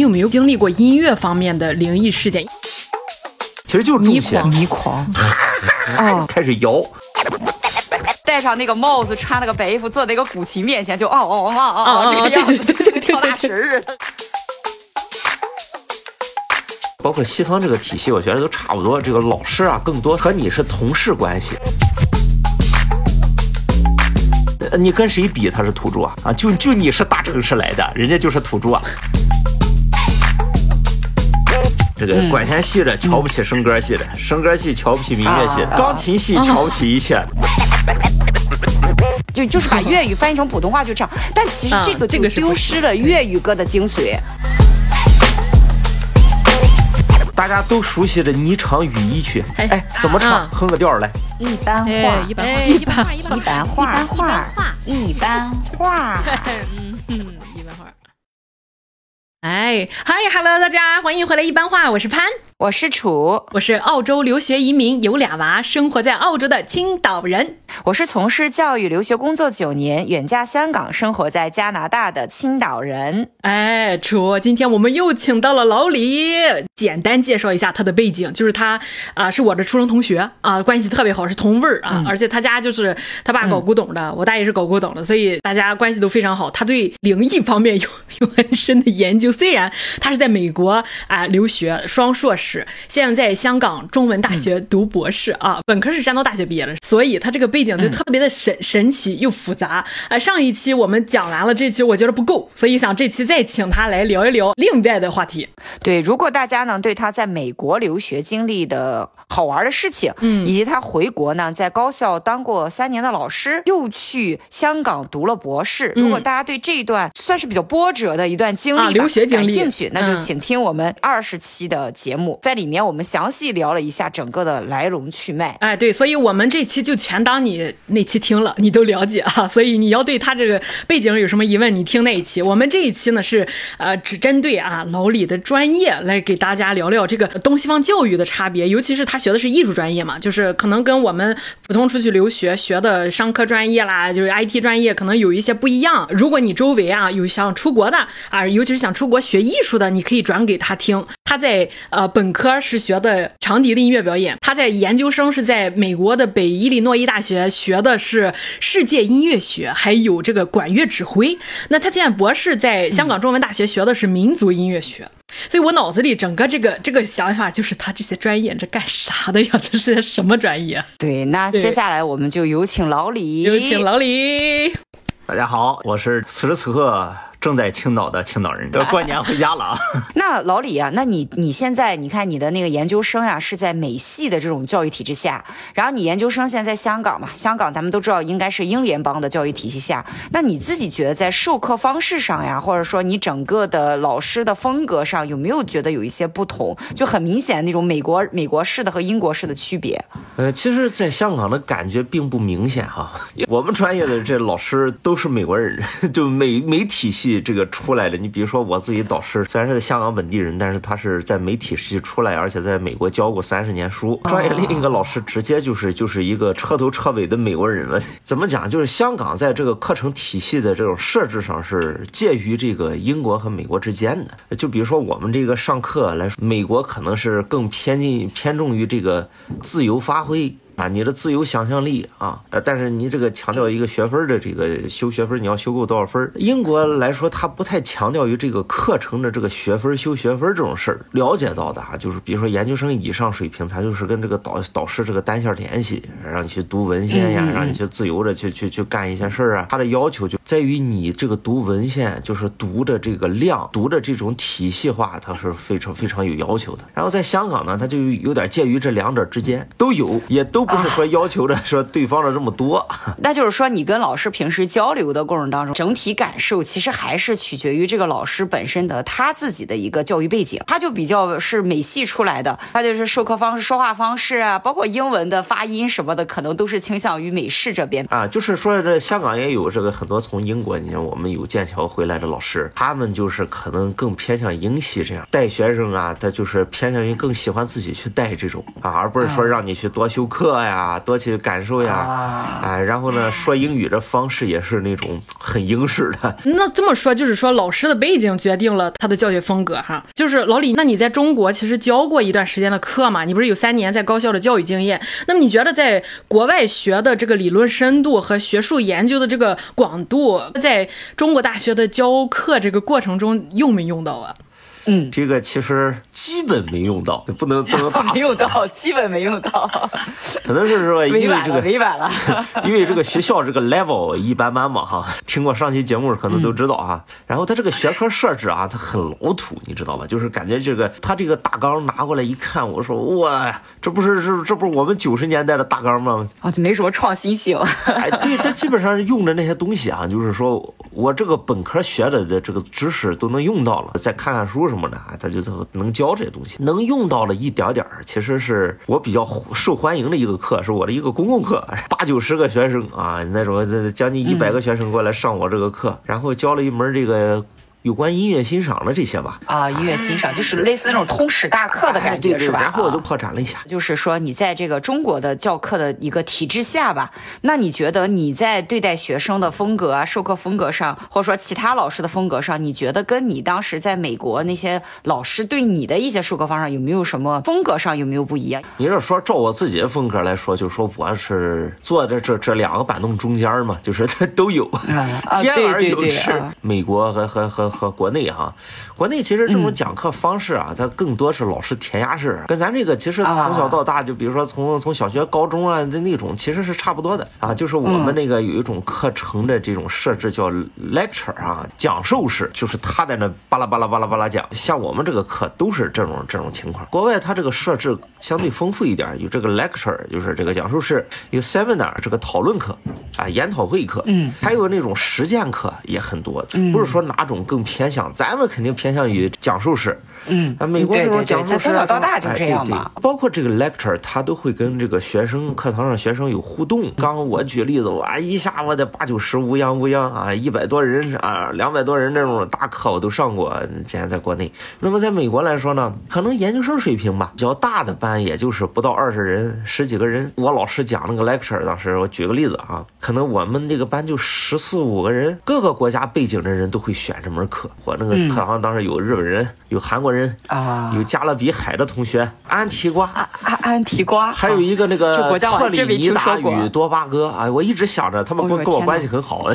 你有没有经历过音乐方面的灵异事件？其实就是迷狂迷狂，啊，开始摇。戴上那个帽子，穿了个白衣服，坐在一个古琴面前，就哦哦哦哦哦哦，这个样子，跳大神似的。包括西方这个体系，我觉得都差不多。这个老师啊，更多和你是同事关系。呃你跟谁比他是土著啊？啊，就就你是大城市来的，人家就是土著啊。这个管弦系的瞧不起声歌系的，声歌系瞧不起民乐系的，啊钢琴系瞧不起一切。就就是把粤语翻译成普通话就这样，但其实啊这个这个是丢失了粤语歌的精髓。大家都熟悉的霓裳羽衣曲，哎哎，怎么唱？啊哼个调来。一般哎化，一般一般化一般化，一般化。嗯嗯，一般化。哎，嗨，Hello，大家欢迎回来一般话，我是潘，我是楚，我是澳洲留学移民，有俩娃，生活在澳洲的青岛人。我是从事教育留学工作九年，远嫁香港，生活在加拿大的青岛人。哎，楚，今天我们又请到了老李，简单介绍一下他的背景，就是他啊、是我的初中同学啊、关系特别好，是同辈儿啊，而且他家就是他爸搞古董的，我大爷是搞古董的，所以大家关系都非常好。他对灵异方面有有很深的研究，虽然他是在美国啊、留学双硕士，现在在香港中文大学读博士啊，本科是山东大学毕业的，所以他这个背景就特别的神、神奇又复杂。啊，上一期我们讲完了，这期我觉得不够，所以想这期再请他来聊一聊另外的话题。对，如果大家呢对他在美国留学经历的好玩的事情，嗯，以及他回国呢在高校当过三年的老师，又去香港读了博士，如果大家对这一段算是比较波折的一段经历、啊留学经历。感兴趣，那就嗯。请听我们二十期的节目，在里面我们详细聊了一下整个的来龙去脉。哎，对，所以我们这期就全当你那期听了，你都了解啊。所以你要对他这个背景有什么疑问，你听那一期。我们这一期呢是呃只针对啊老李的专业来给大家聊聊这个东西方教育的差别，尤其是他学的是艺术专业嘛，就是可能跟我们普通出去留学学的商科专业啦，就是 IT 专业可能有一些不一样。如果你周围啊有想出国的啊，尤其是想出国学艺术的，你可以转给他听。他在呃本科是学的长笛的音乐表演，他在研究生是在美国的北伊利诺伊大学学的是世界音乐学，还有这个管乐指挥。那他现在博士在香港中文大学学的是民族音乐学。所以我脑子里整个这个这个想法就是他这些专业这干啥的呀？这是些什么专业？对，那接下来我们就有请老李，有请老李。大家好，我是此时此刻正在青岛的青岛人，要过年回家了啊。那老李啊，那你你现在你看你的那个研究生呀、是在美系的这种教育体制下，然后你研究生现在在香港嘛，香港咱们都知道应该是英联邦的教育体系下，那你自己觉得在授课方式上呀，或者说你整个的老师的风格上，有没有觉得有一些不同？就很明显那种美国美国式的和英国式的区别。呃，其实，在香港的感觉并不明显哈。我们专业的这老师都是美国人，就美美体系这个出来的。你比如说我自己导师，虽然是香港本地人，但是他是在媒体系出来，而且在美国教过三十年书。专业另一个老师直接就是就是一个彻头彻尾的美国人了。怎么讲？就是香港在这个课程体系的这种设置上是介于这个英国和美国之间的。就比如说我们这个上课来说，美国可能是更偏近偏重于这个自由发挥。啊，你的自由想象力啊，呃，但是你这个强调一个学分的这个修学分，你要修够多少分？英国来说，它不太强调于这个课程的这个学分修学分这种事儿。了解到的啊，就是比如说研究生以上水平，他就是跟这个导导师这个单线联系，让你去读文献呀，让你去自由的去去去干一些事儿啊。他的要求就在于你这个读文献，就是读的这个量，读的这种体系化，它是非常非常有要求的。然后在香港呢，它就有点介于这两者之间，都有，也都不是说要求着 说对方的这么多。那就是说，你跟老师平时交流的过程当中，整体感受其实还是取决于这个老师本身的他自己的一个教育背景。他就比较是美系出来的，他就是授课方式、说话方式啊，包括英文的发音什么的，可能都是倾向于美式这边。啊，就是说这香港也有这个很多从从英国，你像我们有剑桥回来的老师，他们就是可能更偏向英系这样带学生啊，他就是偏向于更喜欢自己去带这种啊，而不是说让你去多修课呀，多去感受呀，哎，然后呢，说英语的方式也是那种很英式的。那这么说，就是说老师的背景决定了他的教学风格哈。就是老李，那你在中国其实教过一段时间的课嘛？你不是有三年在高校的教育经验？那么你觉得在国外学的这个理论深度和学术研究的这个广度，在中国大学的教课这个过程中用没用到啊？嗯，这个其实基本没用到，不能 不能打没用到，基本没用到，可能是说 因为这个委婉了。因为这个学校这个 level 一般般嘛哈，听过上期节目可能都知道哈。然后它这个学科设置啊，它很老土，你知道吧？就是感觉这个它这个大纲拿过来一看，我说哇，这不是这这不是我们九十年代的大纲吗？啊，就没什么创新性。哎，对，它基本上用的那些东西啊，就是说我这个本科学的的这个知识都能用到了，再看看书什么的，哎，他就能教这些东西，能用到了一点点儿。其实是我比较受欢迎的一个课，是我的一个公共课，八九十个学生啊，那种这将近一百个学生过来上我这个课，然后教了一门这个有关音乐欣赏的这些吧。啊，音乐欣赏就是类似那种通识大课的感觉，对对是吧？然后我就啊扩展了一下，就是说，你在这个中国的教课的一个体制下吧，那你觉得你在对待学生的风格啊、授课风格上，或者说其他老师的风格上，你觉得跟你当时在美国那些老师对你的一些授课方式有没有什么风格上有没有不一样？你是说照我自己的风格来说，就是说我是坐在这这两个板凳中间嘛，就是 都有，啊兼而对对对有之啊。美国和和和和国内哈，国内其实这嗯种讲课方式啊，它更多是老师填鸭式，跟咱这个其实从小到大，就比如说从从小学、高中啊的那种，其实是差不多的啊。就是我嗯们那个有一种课程的这种设置叫 lecture 啊，讲授式，就是他在那巴拉巴拉巴拉巴拉讲。像我们这个课都是这种这种情况。国外它这个设置相对丰富一点，有这个 lecture，就是这个讲授式，有 seminar 这个讨论课啊，研讨会课，嗯，还有那种实践课也很多，不是说哪种更偏向，咱们肯定偏向于讲授式。嗯啊，美国这种讲授式啊从小到大就哎这样对对嘛包括这个 lecture，他都会跟这个学生课堂上学生有互动。刚刚我举例子，我一下我得八九十乌泱乌泱啊，一百多人啊，两百多人那种大课我都上过。既然在国内，那么在美国来说呢，可能研究生水平吧，比较大的班也就是不到二十人，十几个人。我老师讲那个 lecture，当时我举个例子啊，可能我们这个班就十四五个人，各个国家背景的人都会选这门课。我那个课堂当时有日本人，有韩国人啊有加勒比海的同学，安提瓜。安安提瓜，还有一个那这个 特里尼达与多巴哥，啊，我一直想着他们哎跟跟我关系很好，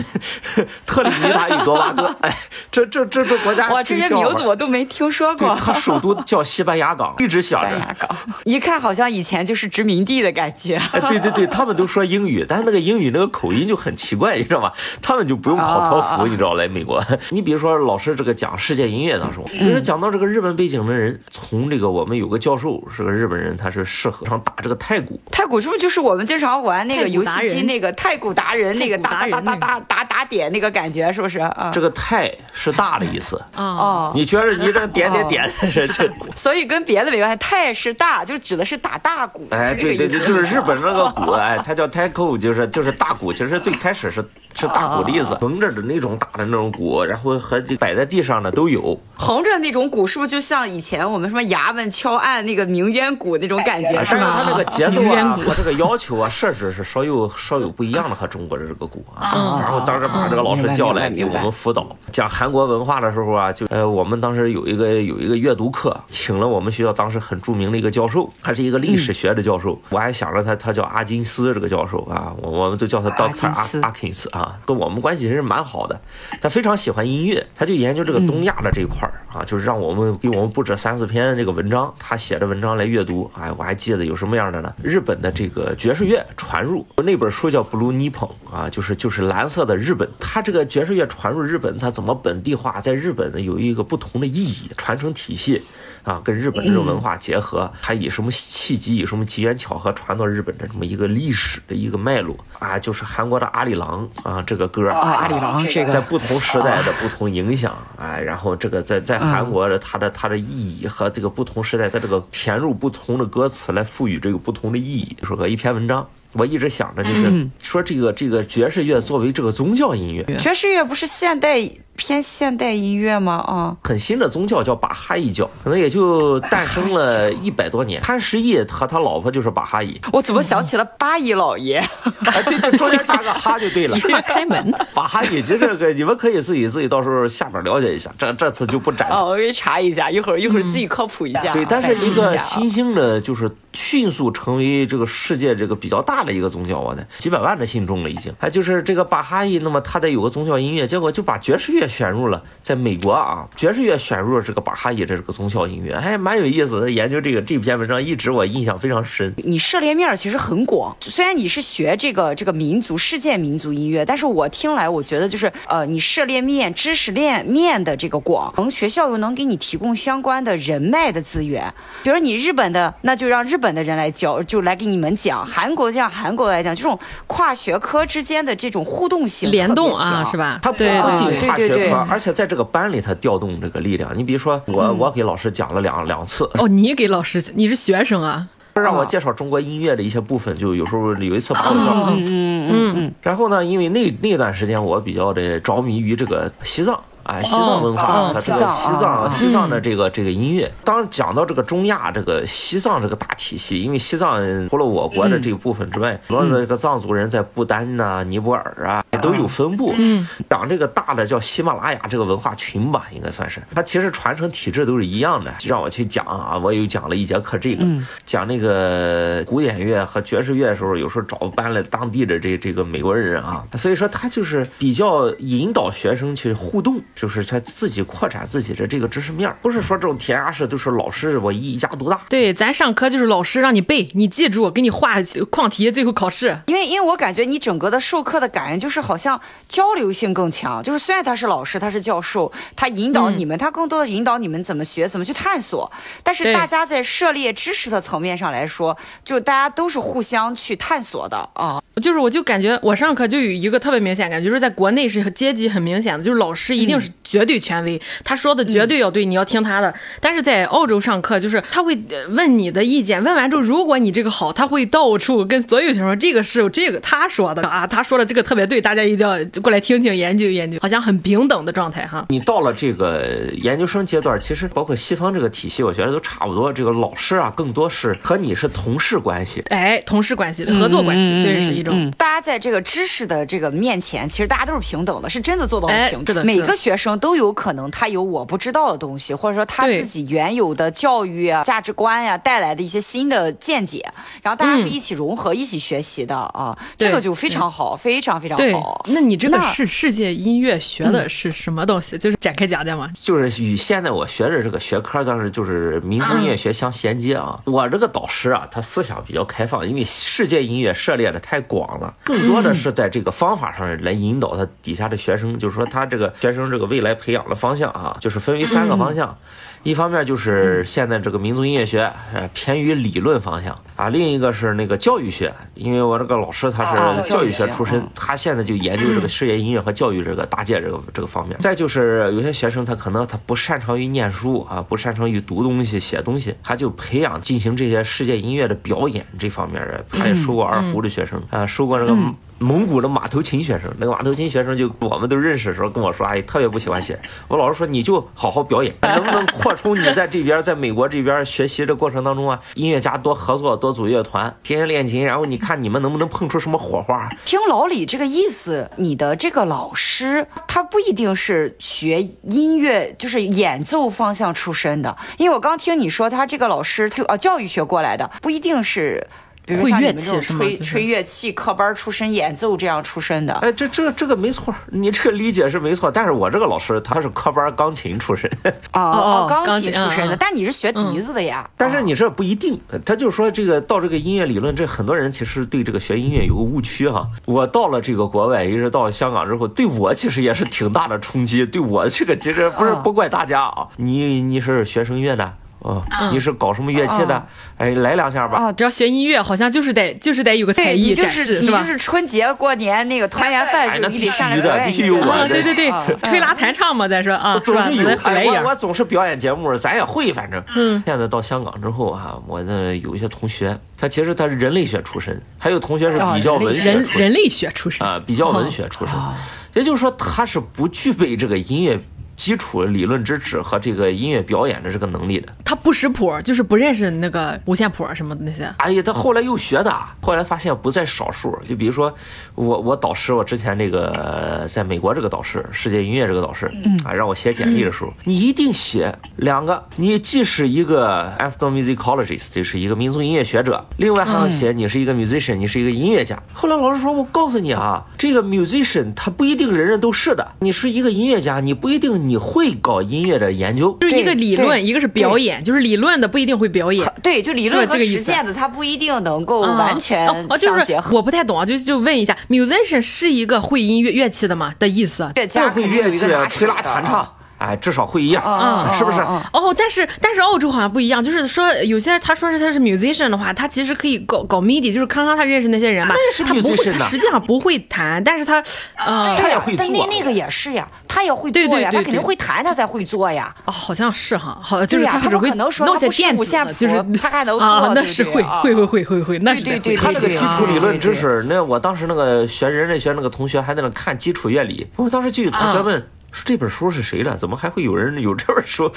特里尼达与多巴哥，哎，这这这这国家哇，这些名字我都没听说对，过。它首都叫 西班牙港，一直想着。西班牙港，一看好像以前就是殖民地的感觉。哎，对对对，他们都说英语，但是那个英语那个口音就很奇怪，你知道吗？他们就不用考托啊福，你知道，来美国。你比如说老师这个讲世界音乐当时，比如说讲到这个日本背景的人，从这个我们有个教授是个日本人，他是适合上打这个太鼓，太鼓是不是就是我们经常玩那个游戏机那个太鼓达人那个打打打打打打打点那个感觉是不是啊？这个太是大的意思。啊，哦，你觉得你这点点点是这？所以跟别的没关系，太是大，就指的是打大鼓。哎，对对对，就是日本那个鼓，哎，它叫 taiko，就是就是大鼓，其实最开始是是大鼓的意思，横着的那种打的那种鼓，然后和摆在地上的都有。横着那种鼓，是不是就像以前我们什么衙门敲案那个鸣冤鼓那种感觉？但是是吧？它那个节奏啊和这个要求啊设置是稍有稍有不一样的和中国的这个鼓啊。然后当时把这个老师叫来给我们辅导，讲韩国文化的时候啊，就呃我们当时有一个有一个阅读课，请了我们学校当时很著名的一个教授，他是一个历史学的教授，我还想着他他叫阿金斯这个教授啊，我我们都叫他 Doctor 阿阿金斯啊，跟我们关系其实蛮好的。他非常喜欢音乐，他就研究这个东亚的这一块儿啊，就是让我们给我们布置三四篇这个文章，他写的文章来阅读。哎，我还记得有什么样的呢？日本的这个爵士乐传入那本书叫《Blue Nippon》啊，就是就是蓝色的日本。他这个爵士乐传入日本，它怎么本地化，在日本呢有一个不同的意义传承体系。啊，跟日本这种文化结合，它以什么契机，以什么机缘巧合传到日本的这么一个历史的一个脉络啊，就是韩国的阿里郎啊这个歌啊，阿里郎这个在不同时代的不同影响，哎，然后这个在在韩国的它的它的意义和这个不同时代的这个填入不同的歌词来赋予这个不同的意义，说个一篇文章。我一直想着就是说这个这个爵士乐作为这个宗教音乐，爵士乐不是现代偏现代音乐吗？啊，很新的宗教叫巴哈伊教，可能也就诞生了一百多年。潘石屹和他老婆就是巴哈伊，我怎么想起了巴一老爷？哎，对对，中间加个哈就对了。开门的，巴哈伊其实这个你们可以自己自己到时候下边了解一下，这这次就不展开。哦，我给查一下，一会儿一会儿自己科普一下。对，但是一个新兴的，就是迅速成为这个世界这个比较大的一个宗教，我的几百万的信众了已经。还就是这个巴哈伊，那么他得有个宗教音乐，结果就把爵士乐选入了，在美国啊，爵士乐选入了这个巴哈伊的这个宗教音乐，还蛮有意思的。研究这个这篇文章一直我印象非常深。你涉猎面其实很广，虽然你是学这个这个民族世界民族音乐，但是我听来我觉得就是呃，你涉猎面知识链面的这个广，能学校又能给你提供相关的人脉的资源，比如你日本的，那就让日本的人来教，就来给你们讲；韩国就让韩国来讲，这种跨学科之间的这种互动性联动啊，是？吧？他不对对仅对对对对跨学科，而且在这个班里他调动这个力量。你比如说我，我给老师讲了两两次，哦，你给老师，你是学生啊？让我介绍中国音乐的一些部分，就有时候有一次把我叫上。嗯嗯嗯，然后呢，因为那那段时间我比较的着迷于这个西藏。哎，西藏文化哦和这个西藏西藏的这个这个音乐，当讲到这个中亚这个西藏这个大体系，因为西藏除了我国的这一部分之外，很多的这个藏族人在不丹呐、尼泊尔啊都有分布。嗯，讲这个大的叫喜马拉雅这个文化群吧，应该算是，它其实传承体制都是一样的。让我去讲啊，我又讲了一节课这个，讲那个古典乐和爵士乐的时候，有时候找搬了当地的这这个美国人啊，所以说他就是比较引导学生去互动，就是他自己扩展自己的这个知识面儿，不是说这种填鸭式都是老师我一家独大。对，咱上课就是老师让你背，你记住，给你画框题，最后考试。因为因为我感觉你整个的授课的感觉就是好像交流性更强，就是虽然他是老师，他是教授，他引导你们，他更多的引导你们怎么学，怎么去探索。但是大家在涉猎知识的层面上来说，就大家都是互相去探索的啊。就是我就感觉我上课就有一个特别明显感觉，就是在国内是阶级很明显的，就是老师一定是绝对权威，他说的绝对要对，你要听他的。但是在澳洲上课，就是他会呃问你的意见，问完之后，如果你这个好，他会到处跟所有学生说这个是这个他说的啊，他说的这个特别对，大家一定要过来听听研究研究，好像很平等的状态哈。你到了这个研究生阶段，其实包括西方这个体系，我觉得都差不多。这个老师啊，更多是和你是同事关系。哎，同事关系、合作关系，对，是一种。嗯，大家在这个知识的这个面前，其实大家都是平等的，是真的做到平等。每个学生都有可能他有我不知道的东西，或者说他自己原有的教育啊、价值观呀、带来的一些新的见解，然后大家是一起融合、一起学习的啊，这个就非常好，非常非常好，。那你这个那世世界音乐学的是什么东西？就是展开讲讲嘛。就是与现在我学的这个学科，当时就是民族音乐学相衔接啊。我这个导师啊，他思想比较开放，因为世界音乐涉猎的太广了，更多的是在这个方法上来引导他底下的学生，就是说他这个学生这个未来培养的方向啊，就是分为三个方向。一方面就是现在这个民族音乐学，呃，偏于理论方向啊；另一个是那个教育学，因为我这个老师他啊是教育学出身嗯，他现在就研究这个世界音乐和教育这个搭界这个这个方面。再就是有些学生他可能他不擅长于念书啊，不擅长于读东西、写东西，他就培养进行这些世界音乐的表演这方面的。他也收过二胡的学生啊，收过这个。蒙古的马头琴学生，那个马头琴学生就我们都认识的时候跟我说，哎，特别不喜欢写。我老师说，你就好好表演，能不能扩充你在这边，在美国这边学习的过程当中啊，音乐家多合作，多组乐团，天天练琴，然后你看你们能不能碰出什么火花？听老李这个意思，你的这个老师他不一定是学音乐，就是演奏方向出身的，因为我刚听你说他这个老师就啊教育学过来的，不一定是。比如会乐像你们这种器吹就是吹乐器科班出身演奏这样出身的，哎，这这这个没错，你这个理解是没错。但是我这个老师他是科班钢琴出身，哦哦钢钢琴琴出身的，但你是学笛子的呀。但是你这不一定。他就说这个到这个音乐理论，这很多人其实对这个学音乐有个误区哈。我到了这个国外，一直到香港之后，对我其实也是挺大的冲击。对我这个其实不是啊不怪大家啊，你你是学声乐的。哦，你是搞什么乐器的？哎，来两下吧。哦，只要学音乐，好像就是得就是得有个才对艺你就是展示，吧？你就是春节过年那个团圆饭你得上来的表演必须有我啊，对对对啊，吹拉弹唱嘛，再说啊，是吧？总是有咱，来一哎，我我总是表演节目，咱也会，反正。嗯。现在到香港之后啊，我的有一些同学，他其实他是人类学出身，还有同学是比较文学人人类学出身啊，比较文学出身，也就是说他是不具备这个音乐基础理论知识和这个音乐表演的这个能力的。他不识谱，就是不认识那个五线谱什么的那些。哎呀，他后来又学的，后来发现不在少数。就比如说我我导师，我之前这个在美国这个导师，世界音乐这个导师，啊，让我写简历的时候，你一定写两个，你既是一个 ethnomusicologist，就是一个民族音乐学者，另外还要写你是一个 musician，你是一个音乐家。后来老师说，我告诉你啊，这个 musician 他不一定人人都是的，你是一个音乐家，你不一定你会搞音乐的研究。就是一个理论，一个是表演，就是理论的不一定会表演。对，就理论和实践的，它不一定能够啊完全哦哦，就是相结合。我不太懂啊，就就问一下，musician 是一个会音乐乐器的吗的意思？这家会乐器吹拉弹唱，哎，至少会一样，嗯是不是？嗯哦，但是但是澳洲好像不一样，就是说有些他说是他是 musician 的话，他其实可以搞搞 MIDI，就是康康他认识那些人吧那也是，他不会，他实际上不会弹，但是他呃他也会但那那个也是呀，他也会做呀，对对对他肯定会弹，他才会做呀。哦，好像是哈，好就是他只会可能说弄他不是些电子就是他还能啊做，对不那是会会会会会会，那是对对他那个基础理论知识，那我当时那个学人类学那个同学还在那看基础乐理，我当时就有同学问。这本书是谁的？怎么还会有人有这本书？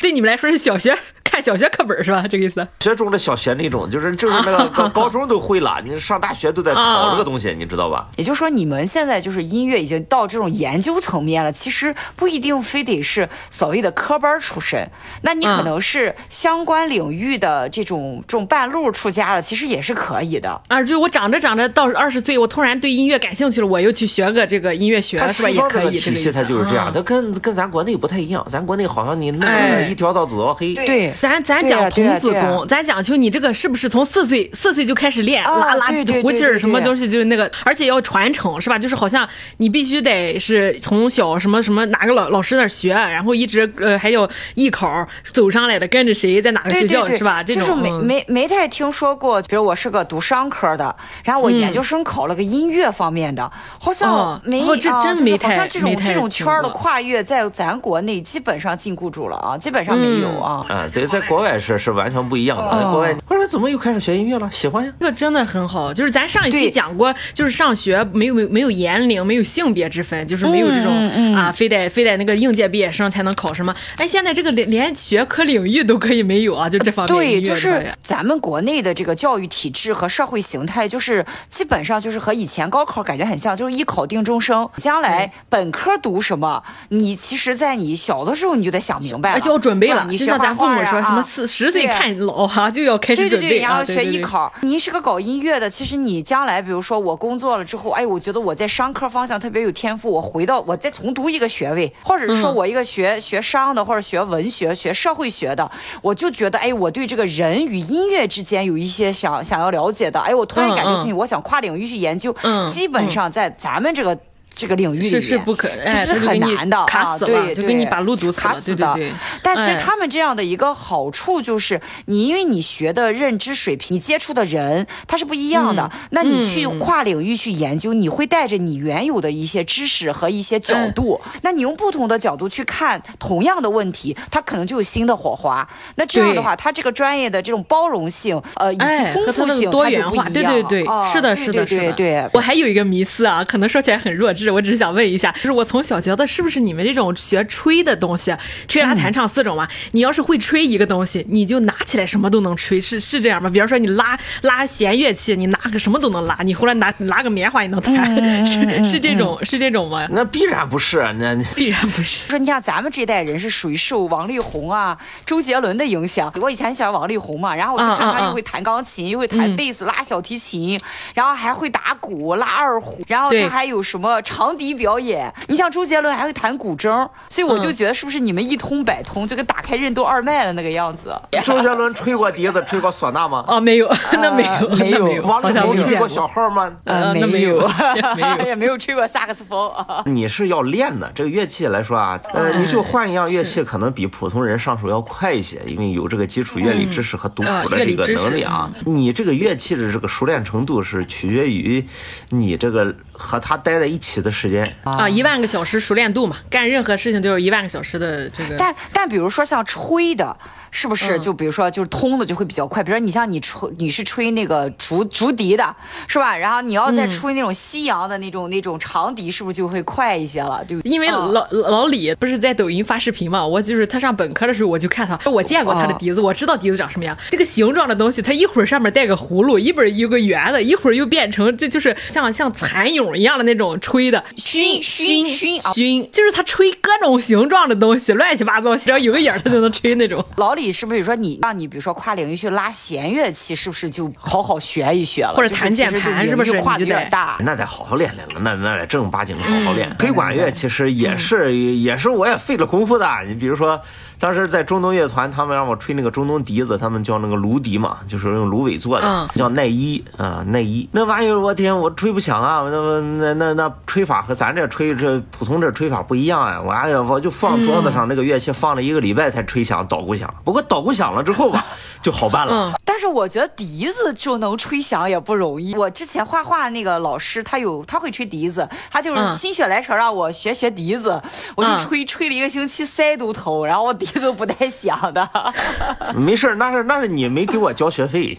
对你们来说是小学看小学课本是吧？这个意思？学中的小学那种，就是就是那个 高高中都会了，你上大学都在考这个东西，你知道吧？也就是说，你们现在就是音乐已经到这种研究层面了，其实不一定非得是所谓的科班出身，那你可嗯能是相关领域的这种这种半路出家了，其实也是可以的。啊，就我长着长着到二十岁，我突然对音乐感兴趣了，我又去学个这个音乐学它是吧？也可以，这体系它就是这样，嗯它跟跟咱国内不太一样。咱国内好像你弄一条道走到黑，对，咱咱讲童子功，咱讲究你这个是不是从四岁四岁就开始练，啊拉拉胡气对对对儿什么东西，就是那个，而且要传承是吧？就是好像你必须得是从小什么什么哪个老老师那儿学，然后一直呃还有艺考走上来的，跟着谁在哪个学对对对，校是吧？这就是没没没太听说过，比如我是个读商科的，然后我研究生考了个音乐方面的，好像哦没哦这啊就是真没太好像这种这种圈儿的跨越，在咱国内基本上禁锢住了啊，基本上没有啊。啊，对，在国外是是完全不一样的。在国外，我说怎么又开始学音乐了？喜欢呀。这个真的很好，就是咱上一期讲过，就是上学没有没有没有年龄，没有性别之分，就是没有这种、嗯啊，非得非得那个应届毕业生才能考什么。哎，现在这个连连学科领域都可以没有啊，就这方面对，就是咱们国内的这个教育体制和社会形态，就是基本上就是和以前高考感觉很像，就是一考定终生。将来本科读什么，你其实，在你小的时候你就得想明白了，哎就要准备了，就像咱父母画什么啊四十岁看老哈、就要开始对对对，然准备啊，后学对对。对艺考。您是个搞音乐的，其实你将来，比如说我工作了之后，哎，我觉得我在商科方向特别有天赋，我回到我再重读一个学位，或者是说嗯。我一个学、学商的，或者学文学、学社会学的，我就觉得，哎，我对这个人与音乐之间有一些想想要了解的，哎，我突然嗯感兴趣，嗯。我想跨领域去研究，嗯基本上在咱们这个。这个领域里是面是不可，其哎，实很难的啊，卡死了，对，就给你把路堵死了，卡死的。对对对。但其实哎他们这样的一个好处就是，你因为你学的认知水平，你接触的人他是不一样的，嗯那你去跨领域去研究，你会带着你原有的一些知识和一些角度，嗯那你用不同的角度去看同样的问题，它可能就有新的火花。那这样的话，它这个专业的这种包容性，呃，以及哎，丰富性，多元化。对对对，啊是的，对是的，对是的，对对我还有一个迷思啊，可能说起来很弱智，我只是想问一下，就是我从小觉得是不是你们这种学吹的东西，吹拉弹唱四种嘛？你要是会吹一个东西，你就拿起来什么都能吹，是是这样吗？比方说你拉拉弦乐器，你拿个什么都能拉，你后来拿拿个棉花也能弹，是是这种是这种吗？那必然不是，那必然不是。说你像咱们这一代人是属于受王力宏啊、周杰伦的影响。我以前很喜欢王力宏嘛，然后我就看他又会弹钢琴，又会弹贝斯、拉小提琴，然后还会打鼓、拉二胡，然后他还有什么长笛表演。你像周杰伦还会弹古筝，所以我就觉得是不是你们一通百通，就跟打开任督二脉的那个样子。周杰伦吹过笛子，吹过唢呐吗？啊，没有，那没有，没有那没有，王力宏吹过小号吗？呃那没没有 没有也没有吹过萨克斯风。你是要练的，这个乐器来说啊，呃，你就换一样乐器，可能比普通人上手要快一些，因为有这个基础乐理知识和读谱的这个能力啊。你这个乐器的这个熟练程度是取决于你这个和他待在一起的时间。啊，一万个小时熟练度嘛，干任何事情都有一万个小时的这个。但但比如说像吹的，是不是就比如说就是通的就会比较快？比如说你像你吹你是吹那个竹竹笛的，是吧？然后你要再吹那种西洋的那种那种长笛，是不是就会快一些了？对不对？因为嗯老老李不是在抖音发视频嘛，我就是他上本科的时候我就看他，我见过他的笛子，我知道笛子长什么样。这个形状的东西，它一会儿上面带个葫芦，一会儿有个圆的，一会儿又变成这就是像像蚕蛹一样的那种吹的熏熏熏啊熏，就是他吹各种形状的东西，乱七八糟，只要有个眼儿他就能吹那种。老李是不是说你让你比如说跨领域去拉弦乐器，是不是就好好学一学了？或者弹键盘是不是跨的你就得有点大？那得好好练练了，那那得正儿八经的好好练。黑管乐其实也是、也是我也费了功夫的。你比如说，当时在中东乐团，他们让我吹那个中东笛子，他们叫那个芦笛嘛，就是用芦苇做的，嗯叫奈伊啊奈伊。那玩意儿我天，我吹不响啊！那那那那吹法和咱这吹这普通这吹法不一样啊！我哎呀，我就放桌子上那个乐器放了一个礼拜才吹响捣鼓响。不过捣鼓响了之后吧，就好办了。嗯但是我觉得笛子就能吹响也不容易。我之前画画那个老师，他有他会吹笛子，他就是嗯心血来潮让我学学笛子，我就嗯吹吹了一个星期，腮都疼，然后我笛子都不带想的。没事儿，那是那是你没给我交学费。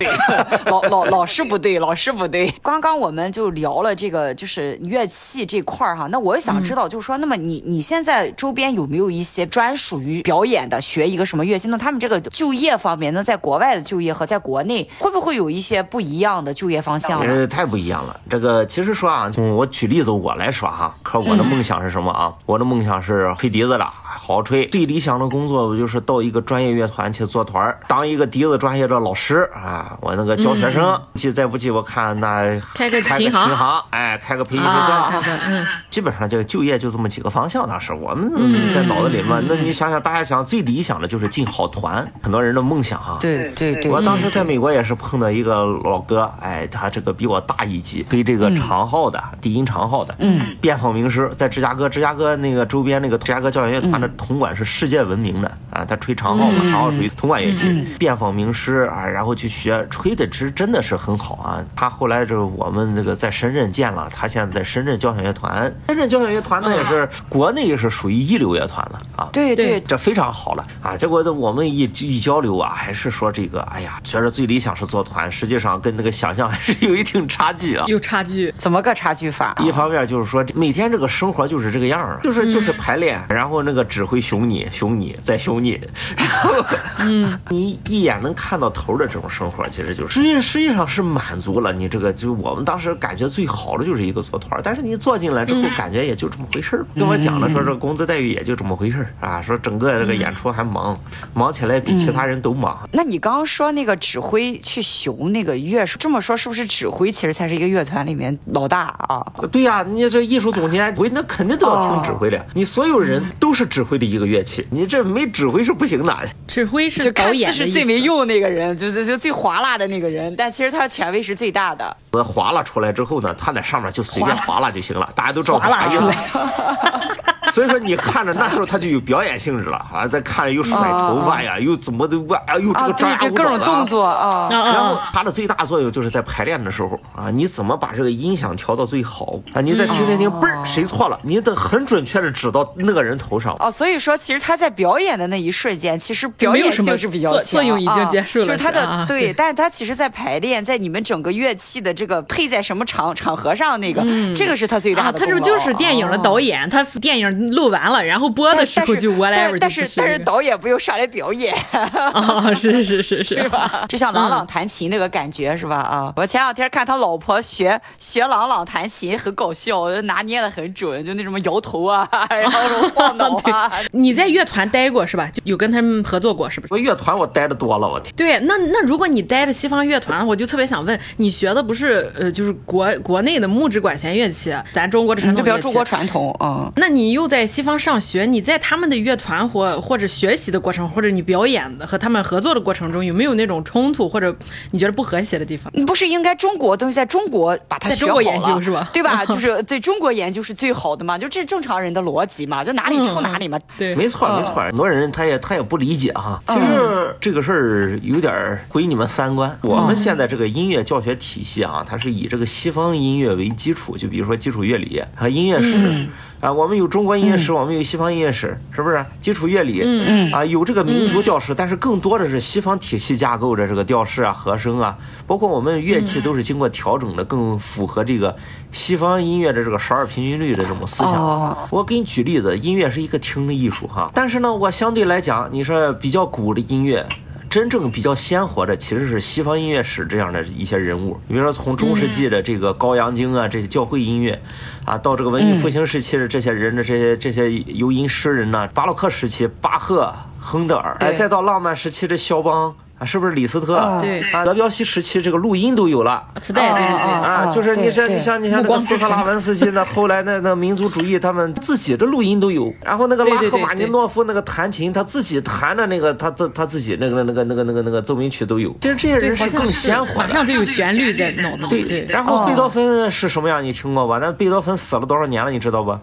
老老老师不对，老师不对。刚刚我们就聊了这个就是乐器这块儿哈，那我也想知道，就是说，那么你你现在周边有没有一些专属于表演的，学一个什么乐器？那他们这个就业方面，那在国外的就业和在国内会不会有一些不一样的就业方向呢？呃，太不一样了。这个其实说啊，从我举例子我来说哈，可我的梦想是什么啊？我的梦想是吹笛子的，好好吹。最理想的工作就是到一个专业乐团去做团儿，当一个笛子专业的老师啊。我那个教学生，济再不济我看那开个开个琴琴行行，哎，开个培训学啊，校。嗯。基本上就就业就这么几个方向，当时我们在脑子里面，那你想想，大家想最理想的就是进好团，很多人的梦想哈。对对对，我当时在美国也是碰到一个老哥，哎，他这个比我大一级，吹这个长号的，低音长号的，嗯，边放名师，在芝加哥，芝加哥那个周边那个芝加哥交响乐团的铜管是世界闻名的啊，他吹长号嘛，长号属于铜管乐器，遍访名师啊，然后去学，吹的是真的是很好啊。他后来就是我们那个在深圳见了，他现在在深圳交响乐团，深圳交响乐团呢也是国内是属于一流乐团了啊，对对对这非常好了啊！结果我们一一交流啊，还是说这个，哎呀，觉着最理想是做团，实际上跟那个想象还是有一定差距啊。有差距。怎么个差距法？一方面就是说，每天这个生活就是这个样儿，就是就是排练，然后那个指挥熊你熊你再熊你，然后 嗯，你一眼能看到头的这种生活，其实就是实际实际上是满足了你这个，就我们当时感觉最好的就是一个做团，但是你做进来之后，感觉也就这么回事儿。跟我讲了说这工资待遇也就这么回事儿啊，说整个这个演出还忙，忙起来比其他人都忙。那你刚刚说那个指挥去熊那个乐手，这么说是不是指挥其实才是一个乐团里面老大啊？对呀、你这艺术总监，我那肯定都要听指挥的。你所有人都是指挥的一个乐器，你这没指挥是不行的。指挥是就看导演是最没用那个人，就就就最划拉的那个人，但其实他的权威是最大的。我划拉出来之后呢，他在上面就随便 划拉就行了，大家都知道他啥意思。所以说你看着那时候他就有表演性质了啊，再看着又甩头发呀，又怎么的哇，哎呦这啊，个抓对对，各种动。作啊。啊然后啊！它的最大作用就是在排练的时候啊，你怎么把这个音响调到最好啊？你再听听听，嘣儿谁错了，你得很准确的指到那个人头上。哦，所以说，其实他在表演的那一瞬间，其实表演性是比较作强，作用已经结束了啊就是他的啊对，但是他其实在排练，在你们整个乐器的这个配在什么场场合上，那个这个是他最大啊，的。他这不就是电影的导演？他电影录完了，然后播的时候就 whatever 但是但是导演不用上来表演，啊，是是是是吧？就像朗朗弹琴那个感觉是吧？啊，我前两天看他老婆学学朗朗弹琴，很搞笑，拿捏的很准，就那什么摇头啊，然后晃脑啊。你在乐团待过是吧？就有跟他们合作过，是不是？我乐团我待的多了，我天。对，那那如果你待着西方乐团，我就特别想问，你学的不是呃，就是国国内的木质管弦乐器，咱中国的传统乐器，就比较中国传统，嗯。那你又在西方上学，你在他们的乐团或或者学习的过程，或者你表演的和他们合作的过程中，有没有那种冲突或者你觉得不和谐的地方？不是应该中国东西在中国把它学好了，研究是吧？对吧？就是对中国研究是最好的嘛，就这正常人的逻辑嘛，就哪里出哪里没错没错。很多人他也他也不理解哈。其实这个事儿有点毁你们三观。我们现在这个音乐教学体系啊，它是以这个西方音乐为基础，就比如说基础乐理和音乐史。啊，我们有中国音乐史，我们有西方音乐史，是不是？基础乐理，嗯嗯，啊，有这个民族调式，但是更多的是西方体系架构的这个调式啊、和声啊，包括我们乐器都是经过调整的，更符合这个西方音乐的这个十二平均律的这种思想。我给你举例子，音乐是一个听的艺术哈，但是呢，我相对来讲，你说比较古的音乐。真正比较鲜活的，其实是西方音乐史这样的一些人物。你比如说，从中世纪的这个高阳经啊，这些教会音乐，啊，到这个文艺复兴时期的这些人的这些这些游吟诗人呢，巴洛克时期巴赫、亨德尔，哎，再到浪漫时期的肖邦。啊，是不是李斯特？对啊，德彪西时期这个录音都有了，磁带对对对啊，就是你像你像你像那个斯特拉文斯基呢，后来那那民族主义他们自己的录音都有，然后那个拉赫玛尼诺夫那个弹琴，他自己弹的那个他自他自己那个那个那个那个那个奏鸣曲都有。其实这些人是更鲜活，马上就有旋律在脑子里。对，然后贝多芬是什么样？你听过吧？那贝多芬死了多少年了？你知道吧？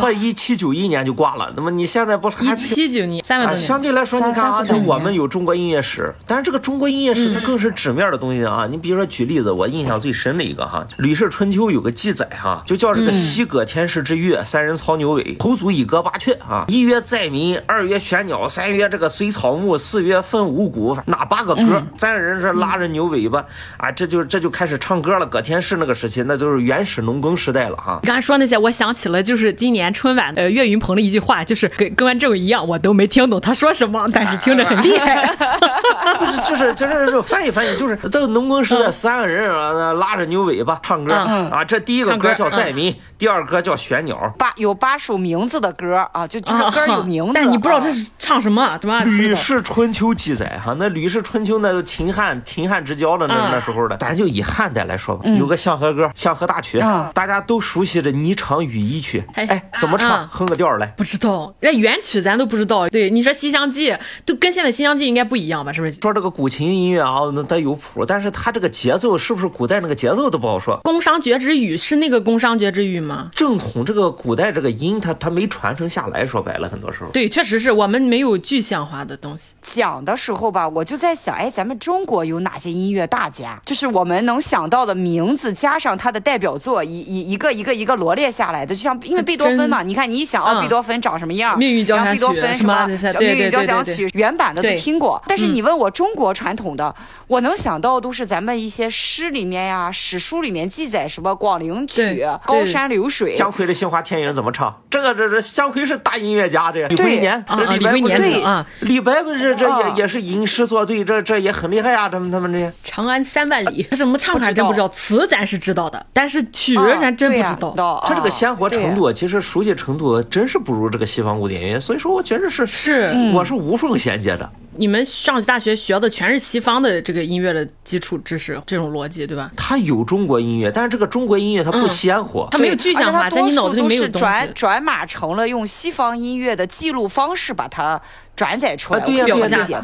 他一七九一年就挂了。那么你现在不一七九年三万多年？相对来说，你看啊，就我们有中国音乐史，但是这个中国音乐。史它更是纸面的东西啊！你比如说举例子，我印象最深的一个哈，《吕氏春秋》有个记载哈，就叫这个西葛天氏之乐，三人操牛尾，头足以歌八阙啊。一曰载民，二曰玄鸟，三曰这个随草木，四曰分五谷，哪八个歌？三人是拉着牛尾巴啊，这就这就开始唱歌了。葛天氏那个时期，那就是原始农耕时代了哈。刚才说那些，我想起了就是今年春晚呃岳云鹏的一句话，就是跟跟完这个一样，我都没听懂他说什么，但是听着很厉害。不是，就是就是。就翻译翻译，就是这个农耕时代，三个人啊拉着牛尾巴唱歌啊。这第一个歌叫载民，第二歌叫玄鸟。八有八首名字的歌啊，就就是歌有名字，但你不知道这是唱什么，怎么？《吕氏春秋》记载哈，那《吕氏春秋》那秦汉秦汉之交的那那时候的，咱就以汉代来说吧，有个相和歌、相和大曲，大家都熟悉的《霓裳羽衣曲》。哎，怎么唱？哼个调来。不知道，那原曲咱都不知道。对，你说《西厢记》都跟现在《西厢记》应该不一样吧？是不是？说这个古琴音乐啊，那它有谱，但是它这个节奏是不是古代那个节奏都不好说。宫商角徵羽是那个宫商角徵羽吗？正统这个古代这个音，它它没传承下来。说白了，很多时候对，确实是我们没有具象化的东西。讲的时候吧，我就在想，哎，咱们中国有哪些音乐大家？就是我们能想到的名字加上他的代表作，一一一个一个一个罗列下来的，就像因为贝多芬嘛，你看你一想哦，贝多芬长什么样？命运交响曲什么？命运交响曲原版的都听过，但是你问我中国传统的，我能想到都是咱们一些诗里面呀、史书里面记载什么《广陵曲》《高山流水》。姜夔的《杏花天影》怎么唱？这个这这姜夔是大音乐家，这李龟年，李龟年对啊，李白不是这也也是吟诗作对，这这也很厉害啊，他们他们这《长安三万里》，他怎么唱还真不知道，词咱是知道的，但是曲咱真不知道。他这个鲜活程度，其实熟悉程度真是不如这个西方古典音乐，所以说我觉得是是，我是无缝衔接的。你们上大学学的全是西方的这个音乐的基础知识，这种逻辑对吧？它有中国音乐，但是这个中国音乐它不鲜活，它没有具象化，在你脑子里没有东西。转转码成了用西方音乐的记录方式把它。转载出来，表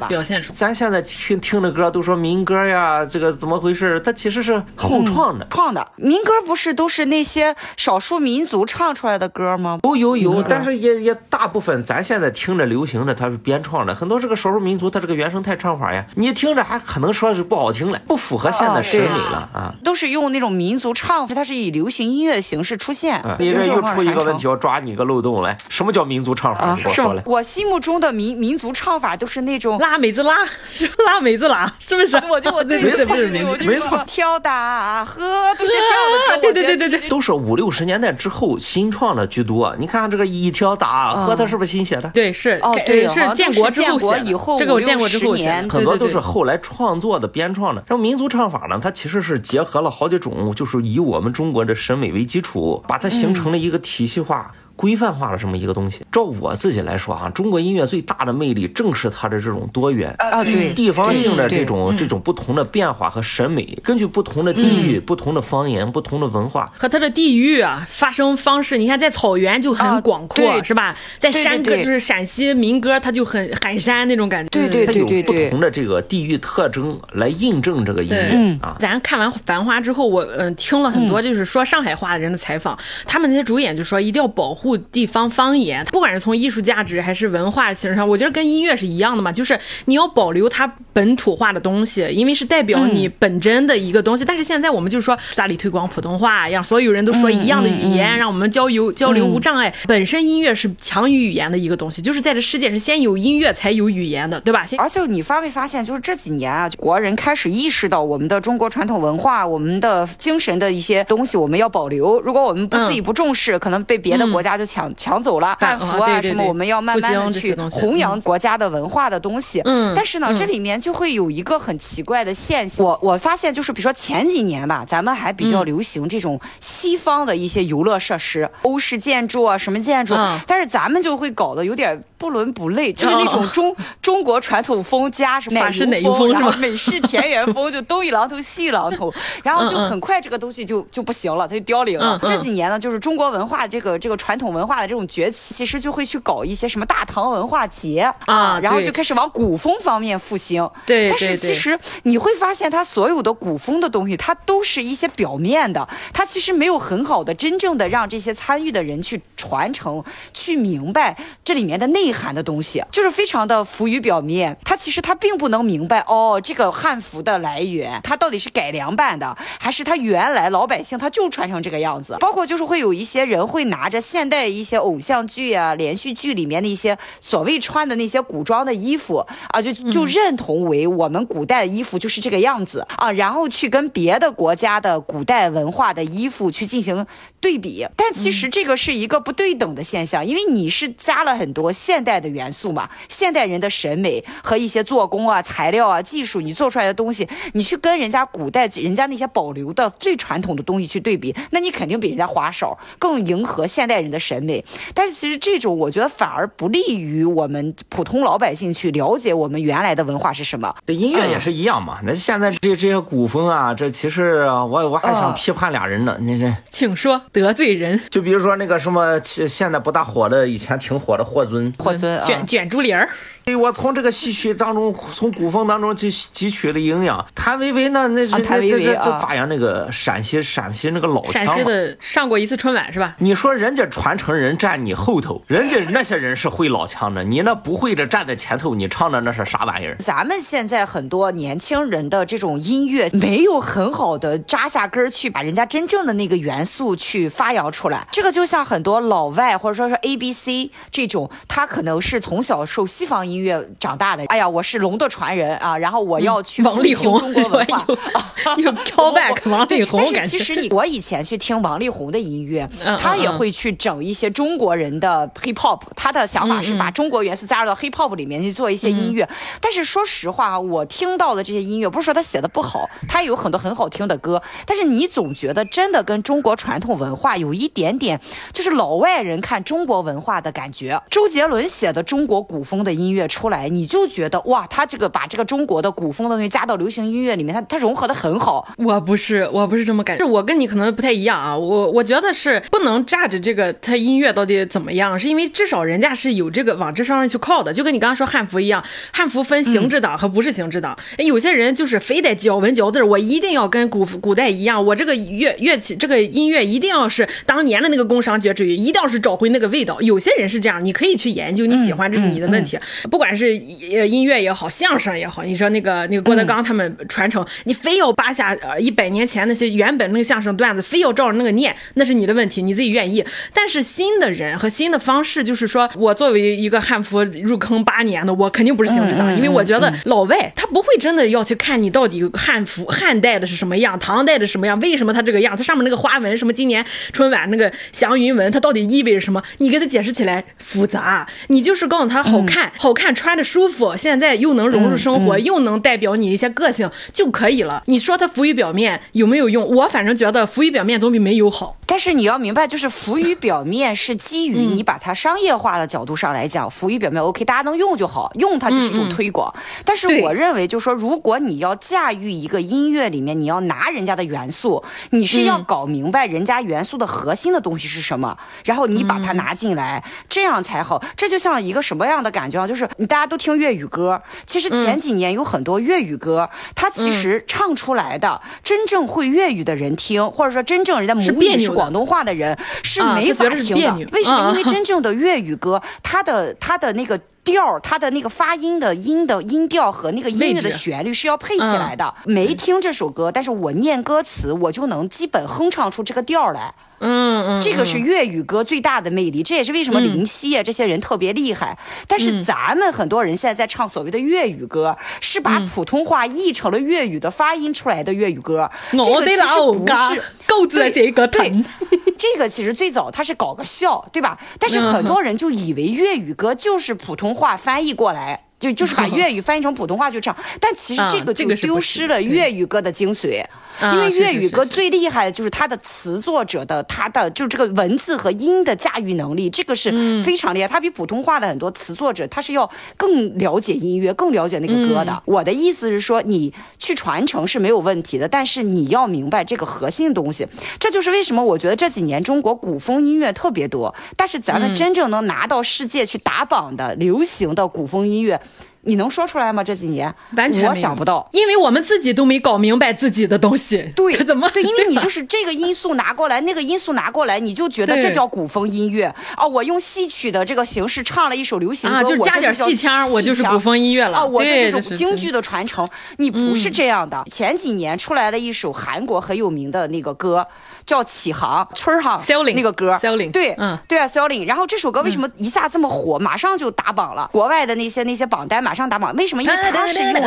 表现出。咱现在听听的歌都说民歌呀，这个怎么回事？它其实是后创的，创的民歌不是都是那些少数民族唱出来的歌吗？有有有，但是也也大部分咱现在听着流行的，它是编创的，很多这个少数民族它这个原生态唱法呀，你听着还可能说是不好听了，不符合现在审美了啊。都是用那种民族唱法，它是以流行音乐的形式出现。你这又出一个问题，我抓你个漏洞来，什么叫民族唱法？你给我说来。我心目中的民。民族唱法都是那种拉美子拉是拉美子拉，是不是？我就我对对对对，没错，跳大河都是这样的。对对对对对，都是五六十年代之后新创的居多。你看这个一条大河，它是不是新写的？对，是哦，对，是建国之后以后这个我见过之后写，很多都是后来创作的编创的。然后民族唱法呢，它其实是结合了好几种，就是以我们中国的审美为基础，把它形成了一个体系化。规范化了这么一个东西。照我自己来说哈，中国音乐最大的魅力正是它的这种多元啊，对，地方性的这种这种不同的变化和审美，根据不同的地域、不同的方言、不同的文化，和它的地域啊，发生方式，你看在草原就啊很广阔，对。是吧？在山歌就是陕西民歌，它就很喊山那种感觉。对对它有不对。对同的这个地域特征来印证这个音乐嗯啊。咱看完《繁花》之后，我嗯、呃听了很多就是说上海话的人的采访，他们那些主演就说一定要保护地方方言，不管是从艺术价值还是文化形式上，我觉得跟音乐是一样的嘛，就是你要保留它本土化的东西，因为是代表你本真的一个东西。但是现在我们就是说大力推广普通话，让所有人都说一样的语言，让我们交流交流无障碍。本身音乐是强于语言的一个东西，就是在这世界是先有音乐才有语言的，对吧？而且你发没发现，就是这几年啊，国人开始意识到我们的中国传统文化、我们的精神的一些东西，我们要保留。如果我们不自己不重视，可能被别的国家就抢、抢走了。汉服啊什么，我们要慢慢的去弘扬国家的文化的东西。嗯但是呢，这里面就会有一个很奇怪的现象。我我发现就是，比如说前几年吧，咱们还比较流行这种西方的一些游乐设施，欧式建筑啊，什么建筑，嗯但是咱们就会搞得有点不伦不类，就是那种中、中国传统风加什么法式奶奶油然后美式田园风，就东一榔头西一榔头，然后就很快这个东西就就不行了，它就凋零了。这几年呢，就是中国文化这个这个传统文化的这种崛起，其实就会去搞一些什么大唐文化节啊然后就开始往古风方面复兴。对但是其实你会发现，它所有的古风的东西，它都是一些表面的，它其实没有很好的真正的让这些参与的人去传承、去明白这里面的内内涵的东西，就是非常的浮于表面。他其实他并不能明白哦，这个汉服的来源，它到底是改良版的，还是它原来老百姓他就穿成这个样子？包括就是会有一些人会拿着现代一些偶像剧啊、连续剧里面的一些所谓穿的那些古装的衣服啊，就就认同为我们古代的衣服就是这个样子啊，然后去跟别的国家的古代文化的衣服去进行对比。但其实这个是一个不对等的现象，因为你是加了很多现代的元素嘛，现代人的审美和一些做工啊、材料啊、技术，你做出来的东西，你去跟人家古代人家那些保留的最传统的东西去对比，那你肯定比人家花哨，更迎合现代人的审美。但是其实这种我觉得反而不利于我们普通老百姓去了解我们原来的文化是什么。对音乐也是一样嘛。那现在这这些古风啊，这其实啊我我还想嗯批判俩人呢。你这请说得罪人，就比如说那个什么，其现在不大火的，以前挺火的霍尊。霍尊卷啊，卷珠帘儿。对，我从这个戏曲当中，从古风当中去汲取了营养。谭维维呢，那那啊谭维维这这这啊咋样？那个陕西陕西那个老陕。西的上过一次春晚是吧？你说人家传承人站你后头，人家 那些人是会老腔的，你那不会的站在前头，你唱的那是啥玩意儿？咱们现在很多年轻人的这种音乐没有很好的扎下根儿去把人家真正的那个元素去发扬出来。这个就像很多老外或者说是 A B C 这种，他可能是从小受西方音乐长大的。哎呀，我是龙的传人啊，然后我要去王力宏复兴中国文化。有有 callback 王力宏对，但感觉是其实你，我以前去听王力宏的音乐嗯，他也嗯会去整一些中国人的 hip hop，他的想法是嗯把中国元素加入到 hip hop 里面去做一些音乐。但是说实话啊，我听到的这些音乐，不是说他写的不好，他有很多很好听的歌，但是你总觉得真的跟中国传统文化有一点点，就是老外人看中国文化的感觉。周杰伦写的中国古风的音乐出来，你就觉得哇，他这个把这个中国的古风的东西加到流行音乐里面，他他融合的很好。我不是，我不是这么感觉，是我跟你可能不太一样啊。我我觉得是不能炸着这个他音乐到底怎么样，是因为至少人家是有这个往这上面去靠的，就跟你刚刚说汉服一样，汉服分形制党和不是形制党。哎有些人就是非得咬文嚼字儿，我一定要跟古古代一样，我这个乐乐器这个音乐一定要是当年的那个工商角徵羽，一定要是找回那个味道。有些人是这样，你可以去研究，你喜欢这是你的问题。不管是呃音乐也好，相声也好，你说那个那个郭德纲他们传承，你非要扒下呃一百年前那些原本那个相声段子，非要照着那个念，那是你的问题，你自己愿意。但是新的人和新的方式，就是说我作为一个汉服入坑八年的，我肯定不是行之党，因为我觉得老外他不会真的要去看你到底汉服汉代的是什么样，唐代的什么样，为什么他这个样，他上面那个花纹什么，今年春晚那个祥云纹，它到底意味着什么？你给他解释起来复杂，你就是告诉他好看，好看穿着舒服，现在又能融入生活，又能代表你一些个性就可以了。你说它浮于表面有没有用？我反正觉得浮于表面总比没有好。但是你要明白，就是浮于表面是基于你把它商业化的角度上来讲，浮于表面 OK，大家能用就好，用它就是一种推广。但是我认为，就是说，如果你要驾驭一个音乐里面，你要拿人家的元素，你是要搞明白人家元素的核心的东西是什么，然后你把它拿进来，这样才好。这就像一个什么样的感觉啊？就是你大家都听粤语歌，其实前几年有很多粤语歌，它其实唱出来的真正会粤语的人听，或者说真正人家母语是广东话的人是啊没法听的。为什么？嗯因为真正的粤语歌，它的它的那个。调儿，它的那个发音的音的音调和那个音乐的旋律是要配起来的。没听这首歌，但是我念歌词，我就能基本哼唱出这个调儿来。嗯嗯，这个是粤语歌最大的魅力，这也是为什么林夕啊这些人特别厉害。但是咱们很多人现在在唱所谓的粤语歌，是把普通话译成了粤语的发音出来的粤语歌。这我的个其实不老家是。够着这个对疼。这个其实最早它是搞个笑，对吧？但是很多人就以为粤语歌就是普通话翻译过来。就就是把 粤语翻译成普通话就唱，但其实啊这个就丢失了粤语歌的精髓。啊因为粤语歌最厉害的就是它的词作者的他的就是这个文字和音的驾驭能力，这个是嗯非常厉害。他比普通话的很多词作者，他是要更了解音乐，更了解那个歌嗯的。我的意思是说，你去传承是没有问题的，但是你要明白这个核心的东西。这就是为什么我觉得这几年中国古风音乐特别多，但是咱嗯们真正能拿到世界去打榜的流行的古风音乐。你能说出来吗？这几年完全我想不到。因为我们自己都没搞明白自己的东西。对，怎么对？因为你就是这个因素拿过来，那个因素拿过来，你就觉得这叫古风音乐啊！我用戏曲的这个形式唱了一首流行歌，啊，就是我加点戏戏腔，我就是腔古风音乐了啊！我对这就是京剧的传承。你不是这样的。前几年出来了一首韩国很有名的那个歌，叫《启航》，春儿航 Sailing 那个歌。对，嗯。对啊，Selling，。然后这首歌为什么一下这么火，马上就打榜了？国外的那些那些榜单马上打榜，为什么？因为它是用的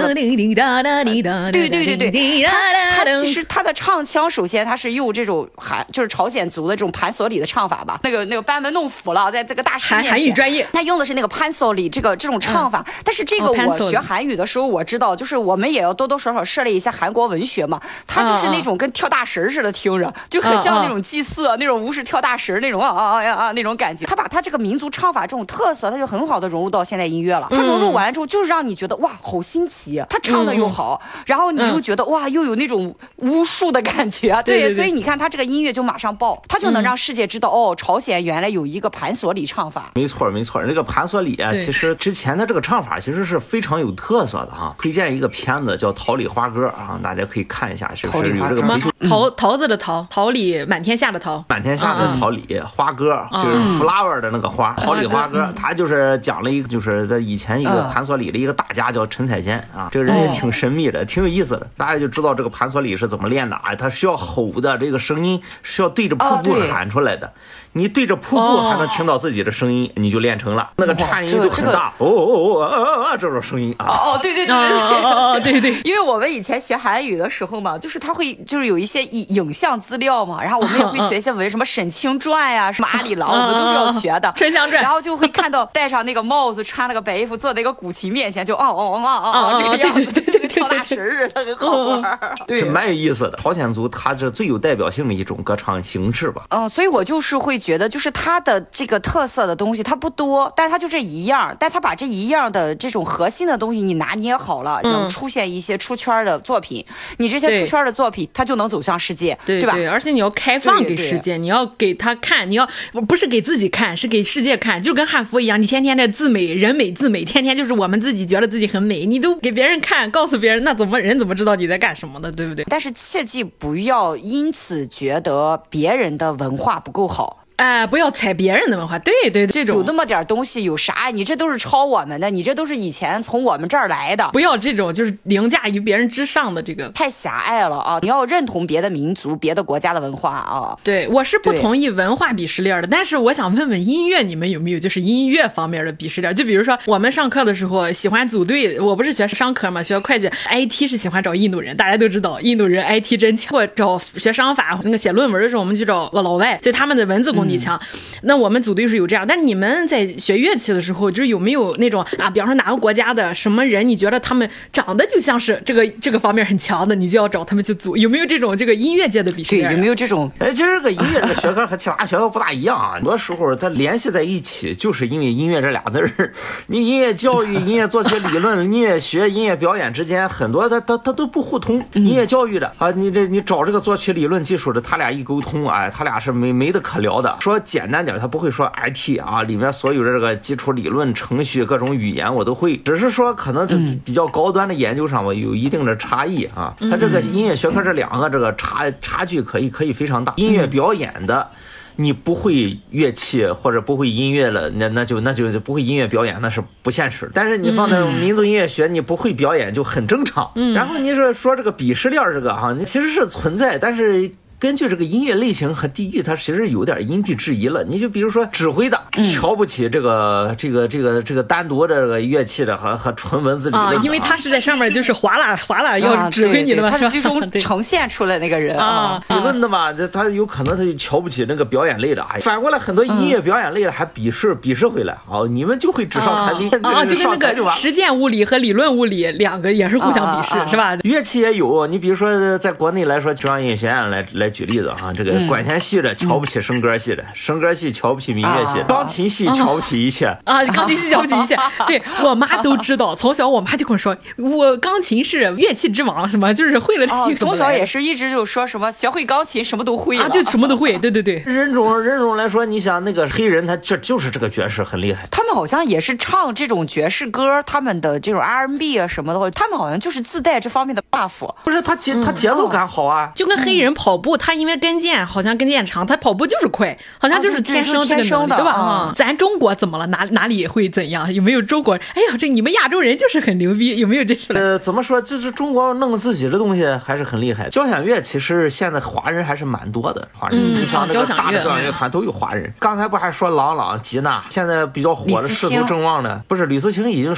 对对对对，他他其实他的唱腔，首先他是用这种韩，就是朝鲜族的这种盘索里的唱法吧，那个那个班门弄斧了，在这个大师韩面前。韩语专业。他用的是那个潘索里这个这种唱法，但是这个哦我学韩语的时候我知道，就是我们也要多多少少涉猎一下韩国文学嘛，他就是那种跟跳大神似的，听着就很像那种祭祀啊那种巫师跳大神那种啊啊啊啊啊那种感觉，他把他这个民族唱法这种特色，他就很好的融入到现代音乐了，他融入完了之后就是让你觉得哇好新奇，他唱的又好，然后你又觉得哇又有那种巫术的感觉，对对对所以你看他这个音乐就马上爆，他就能让世界知道哦，朝鲜原来有一个盘索里唱法。没错，没错，那个盘索里啊，其实之前的这个唱法其实是非常有特色的哈。推荐一个片子叫《桃李花歌》啊，大家可以看一下，是不是有这个培训桃桃子的桃，桃李满天下的桃。满天下的桃李花歌，就是 flower 的那个花，桃李花歌，他就是讲了一个，就是在以前一个嗯盘索里的一个大家叫陈彩仙啊，这个人也挺神秘的，挺有意思的，大家就知道这个盘索里是怎么练的啊，他需要吼的这个声音是要对着瀑布喊出来的，你对着瀑布哦还能听到自己的声音，你就练成了，那个颤音就很大，哦哦哦哦哦哦这种声音啊。哦，对对对对对。哦，对对，因为我们以前学韩语的时候嘛，就是他会就是有一些影影像资料嘛，然后我们也会学一些文什么沈清传呀、什么阿里郎，我们都是要学的。沉香传然后就会看到戴上那个帽子，穿了个白衣服，坐在一个古琴面前，就哦哦哦哦哦哦这个样子，对对 跳大神似的，跟好玩儿。是蛮有意思的，朝鲜族它是最有代表性的一种歌唱形式吧。嗯，所以我就是会觉得，就是它的这个特色的东西，它不多，但是它就这一样，但它把这一样的这种核心的东西你拿捏好了，能出现一些出圈的作品，你这些出圈的作品，它就能走向世界，对吧？对而且你要开放对对。给世界，你要给他看，你要不不是给自己看，是给世界看，就跟汉服一样，你天天这自美人美自美，天天就是我们自己觉得自己很美，你都给别人看，告诉别人，那怎么人怎么知道你在干什么的，对不对？但是切记不要因此觉得别人的文化不够好。哎，不要踩别人的文化，对对，这有那么点东西有啥？你这都是抄我们的，你这都是以前从我们这儿来的。不要这种就是凌驾于别人之上的这个。太狭隘了啊！你要认同别的民族、别的国家的文化啊。对，我是不同意文化鄙视链的，但是我想问问音乐，你们有没有就是音乐方面的鄙视链？就比如说我们上课的时候喜欢组队，我不是学商科嘛，学会计，IT 是喜欢找印度人，大家都知道印度人 IT 真强。或找学商法那个写论文的时候，我们去找老外，就他们的文字功底力强。那我们组队是有这样，但你们在学乐器的时候，就是有没有那种啊，比方说哪个国家的什么人，你觉得他们长得就像是这个这个方面很强的，你就要找他们去组？有没有这种这个音乐界的鄙视对，有没有这种？哎，其实这个音乐这个学科和其他学科不大一样啊，很多时候它联系在一起，就是因为音乐这俩字儿。你音乐教育、音乐作曲理论、音乐学、音乐表演之间，很多它它它都不互通。音乐教育的啊，你这你找这个作曲理论技术的，他俩一沟通，哎，他俩是没没得可聊的。说简单点，他不会说 IT 啊，里面所有的这个基础理论、程序、各种语言我都会，只是说可能就比较高端的研究上，我有一定的差异啊。他这个音乐学科这两个这个差差距可以可以非常大。音乐表演的。你不会乐器或者不会音乐了，那那就那就不会音乐表演，那是不现实。但是你放在民族音乐学，你不会表演就很正常。然后你说说这个鄙视链这个哈，你其实是存在，但是。根据这个音乐类型和地域，它其实有点因地制宜了。你就比如说指挥的，瞧不起这个这个这个这个单独的这个乐器的和和纯文字理啊论，的因为他是在上面就是哗啦哗啦要啊指挥你的嘛，对对他是 最终呈现出来那个人啊啊。理论的嘛，这他有可能他就瞧不起那个表演类的，哎，反过来很多音乐表演类的还鄙视鄙视回来，哦，你们就会纸上谈兵，啊，就跟那。个实践物理和理论物理两个也是互相鄙视，啊啊啊。是吧？乐器也有，你比如说在国内来说，中央音乐学院来来举例子啊，这个管弦系的瞧不起声歌系的，声歌系瞧不起民乐系钢琴系瞧不起一切。啊，钢琴系瞧不起一切，对我妈都知道，从小我妈就跟我说，我钢琴是乐器之王，什么 就是会了这哦个，从小也是一直就说什么学会钢琴什么都会啊，就什么都会，对 对对。人种人种来说，你想那个黑人，他这就是这个爵士很厉害。他们好像也是唱这种爵士歌，他们的这种 R&B 啊什么的话，他们好像就是自带这方面的 buff。不是他节他节奏感好啊，就跟黑人跑步，他因为跟腱好像跟腱长，他跑步就是快，好像就是天生天生能力，对吧？咱中国怎么了？哪哪里会怎样？有没有中国人？哎呀，这你们亚洲人就是很牛逼，有没有这种？呃，怎么说？就是中国弄自己的东西还是很厉害。交响乐其实现在华人还是蛮多的，华人。嗯你像那个交响乐大的交响乐团都有华人。刚才不还说郎朗、吉娜，现在比较火的吕思清仕途正旺的，不是吕思清已经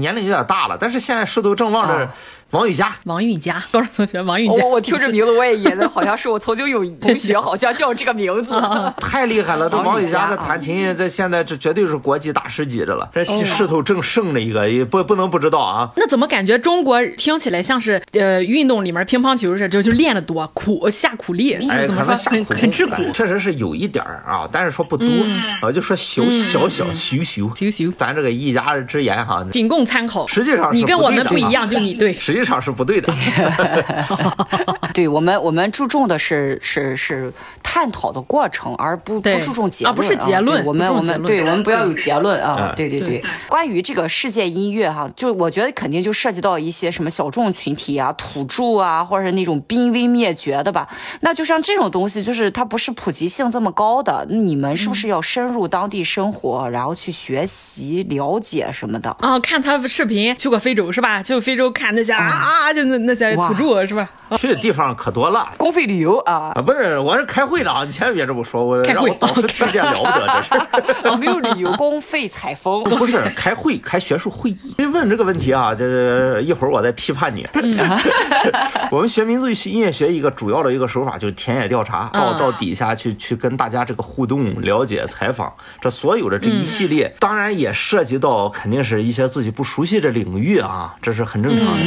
年龄有点大了，但是现在势头正旺的啊王羽佳。王韵佳，高中同学王韵佳，我我听这名字我也觉得好像是我曾经有同学 好像叫这个名字。太厉害了！这王羽佳的弹琴在现在这绝对是国际大师级的了，这哦势头正盛的一个，也不不能不知道啊。那怎么感觉中国听起来像是呃运动里面乒乓球似的，就就练的多苦下苦力，就哎，是怎么说可能下苦很很吃苦，确实是有一点儿啊，但是说不多，啊，就说小小小羞羞。羞羞，咱这个一家之言哈，仅供参考。实际上是你跟我们不一样，就你对。实际上是不对的。对我们，我们注重的是是是探讨的过程，而不不注重结论啊不是结论我们我们对我们不要有结论啊嗯！对对对，关于这个世界音乐哈，就我觉得肯定就涉及到一些什么小众群体啊、土著啊，或者是那种濒危灭绝的吧。那就像这种东西，就是它不是普及性这么高的，你们是不是要深入当地生活，然后去学习、了解什么的？啊，看他视频去过非洲是吧？去非洲看那些啊啊，就那那些土著是吧？去的地方可多了。公费旅游啊，啊，不是，我是开会的啊！你千万别这么说，我让我导师听见了不得，这是。没有旅游公费采风。不是开会，开学术会议。你问这个问题啊，这一会儿我再批判你。我们学民族音乐学一个主要的一个手法就是田野调查，到到底下去去跟大家这个互动、了解、采访，这所有的这一系列，当然也涉及到肯定是一些自己不熟悉的领域啊，这是很正常的。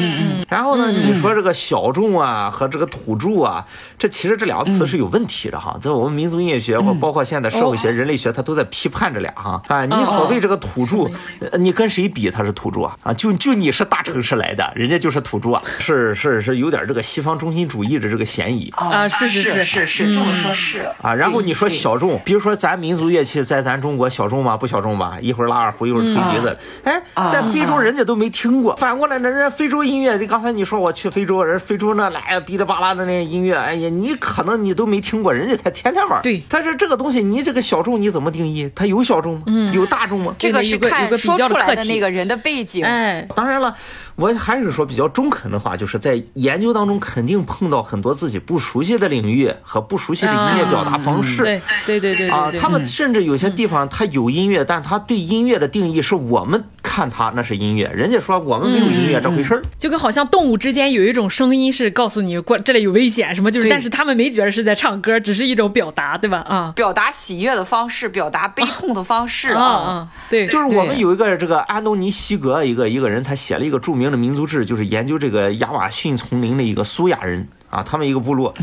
然后呢，你说这个小众啊和这个土著啊，这其实这两个词是有问题的哈，在我们民族音乐学或包括现在社会学、人类学，它都在批判这俩哈。啊，你所谓这个土著，呃你跟谁比他是土著啊？啊，就就你是大城市来的，人家就是土著啊，是是是有点这个西方中心主义的这个嫌疑啊是是是是是，这么说是啊。然后你说小众，比如说咱民族乐器在咱中国小众吗？不小众吧？一会儿拉二胡，一会儿吹笛子，哎，在非洲人家都没听过。反过来呢，人家非洲音乐，你刚才你说我去非洲，人非洲那来哔哩吧啦的那音乐，哎呀，你可能你都没听过，人家才天天玩。对但是这个东西，你这个小众你怎么定义？它有小众吗？有大众吗？这个是看个说出来的那个人的背景。哎，当然了，我还是说比较中肯的话，就是在研究当中肯定碰到很多自己不熟悉的领域和不熟悉的音乐表达方式。对对对对啊，他们甚至有些地方他有音乐，但他对音乐的定义是我们看他那是音乐，人家说我们没有音乐这回事儿。就跟好像动物之间有一种声音是告诉你过这里有危险什么，就是但是他们没觉得是在唱歌，只是一种表达，对吧？啊表达喜悦的方式，表达悲痛的方式啊啊。啊，对，就是我们有一个这个安东尼西格一个一个人，他写了一个著名的民族志，就是研究这个亚马逊丛林的一个苏亚人啊，他们一个部落，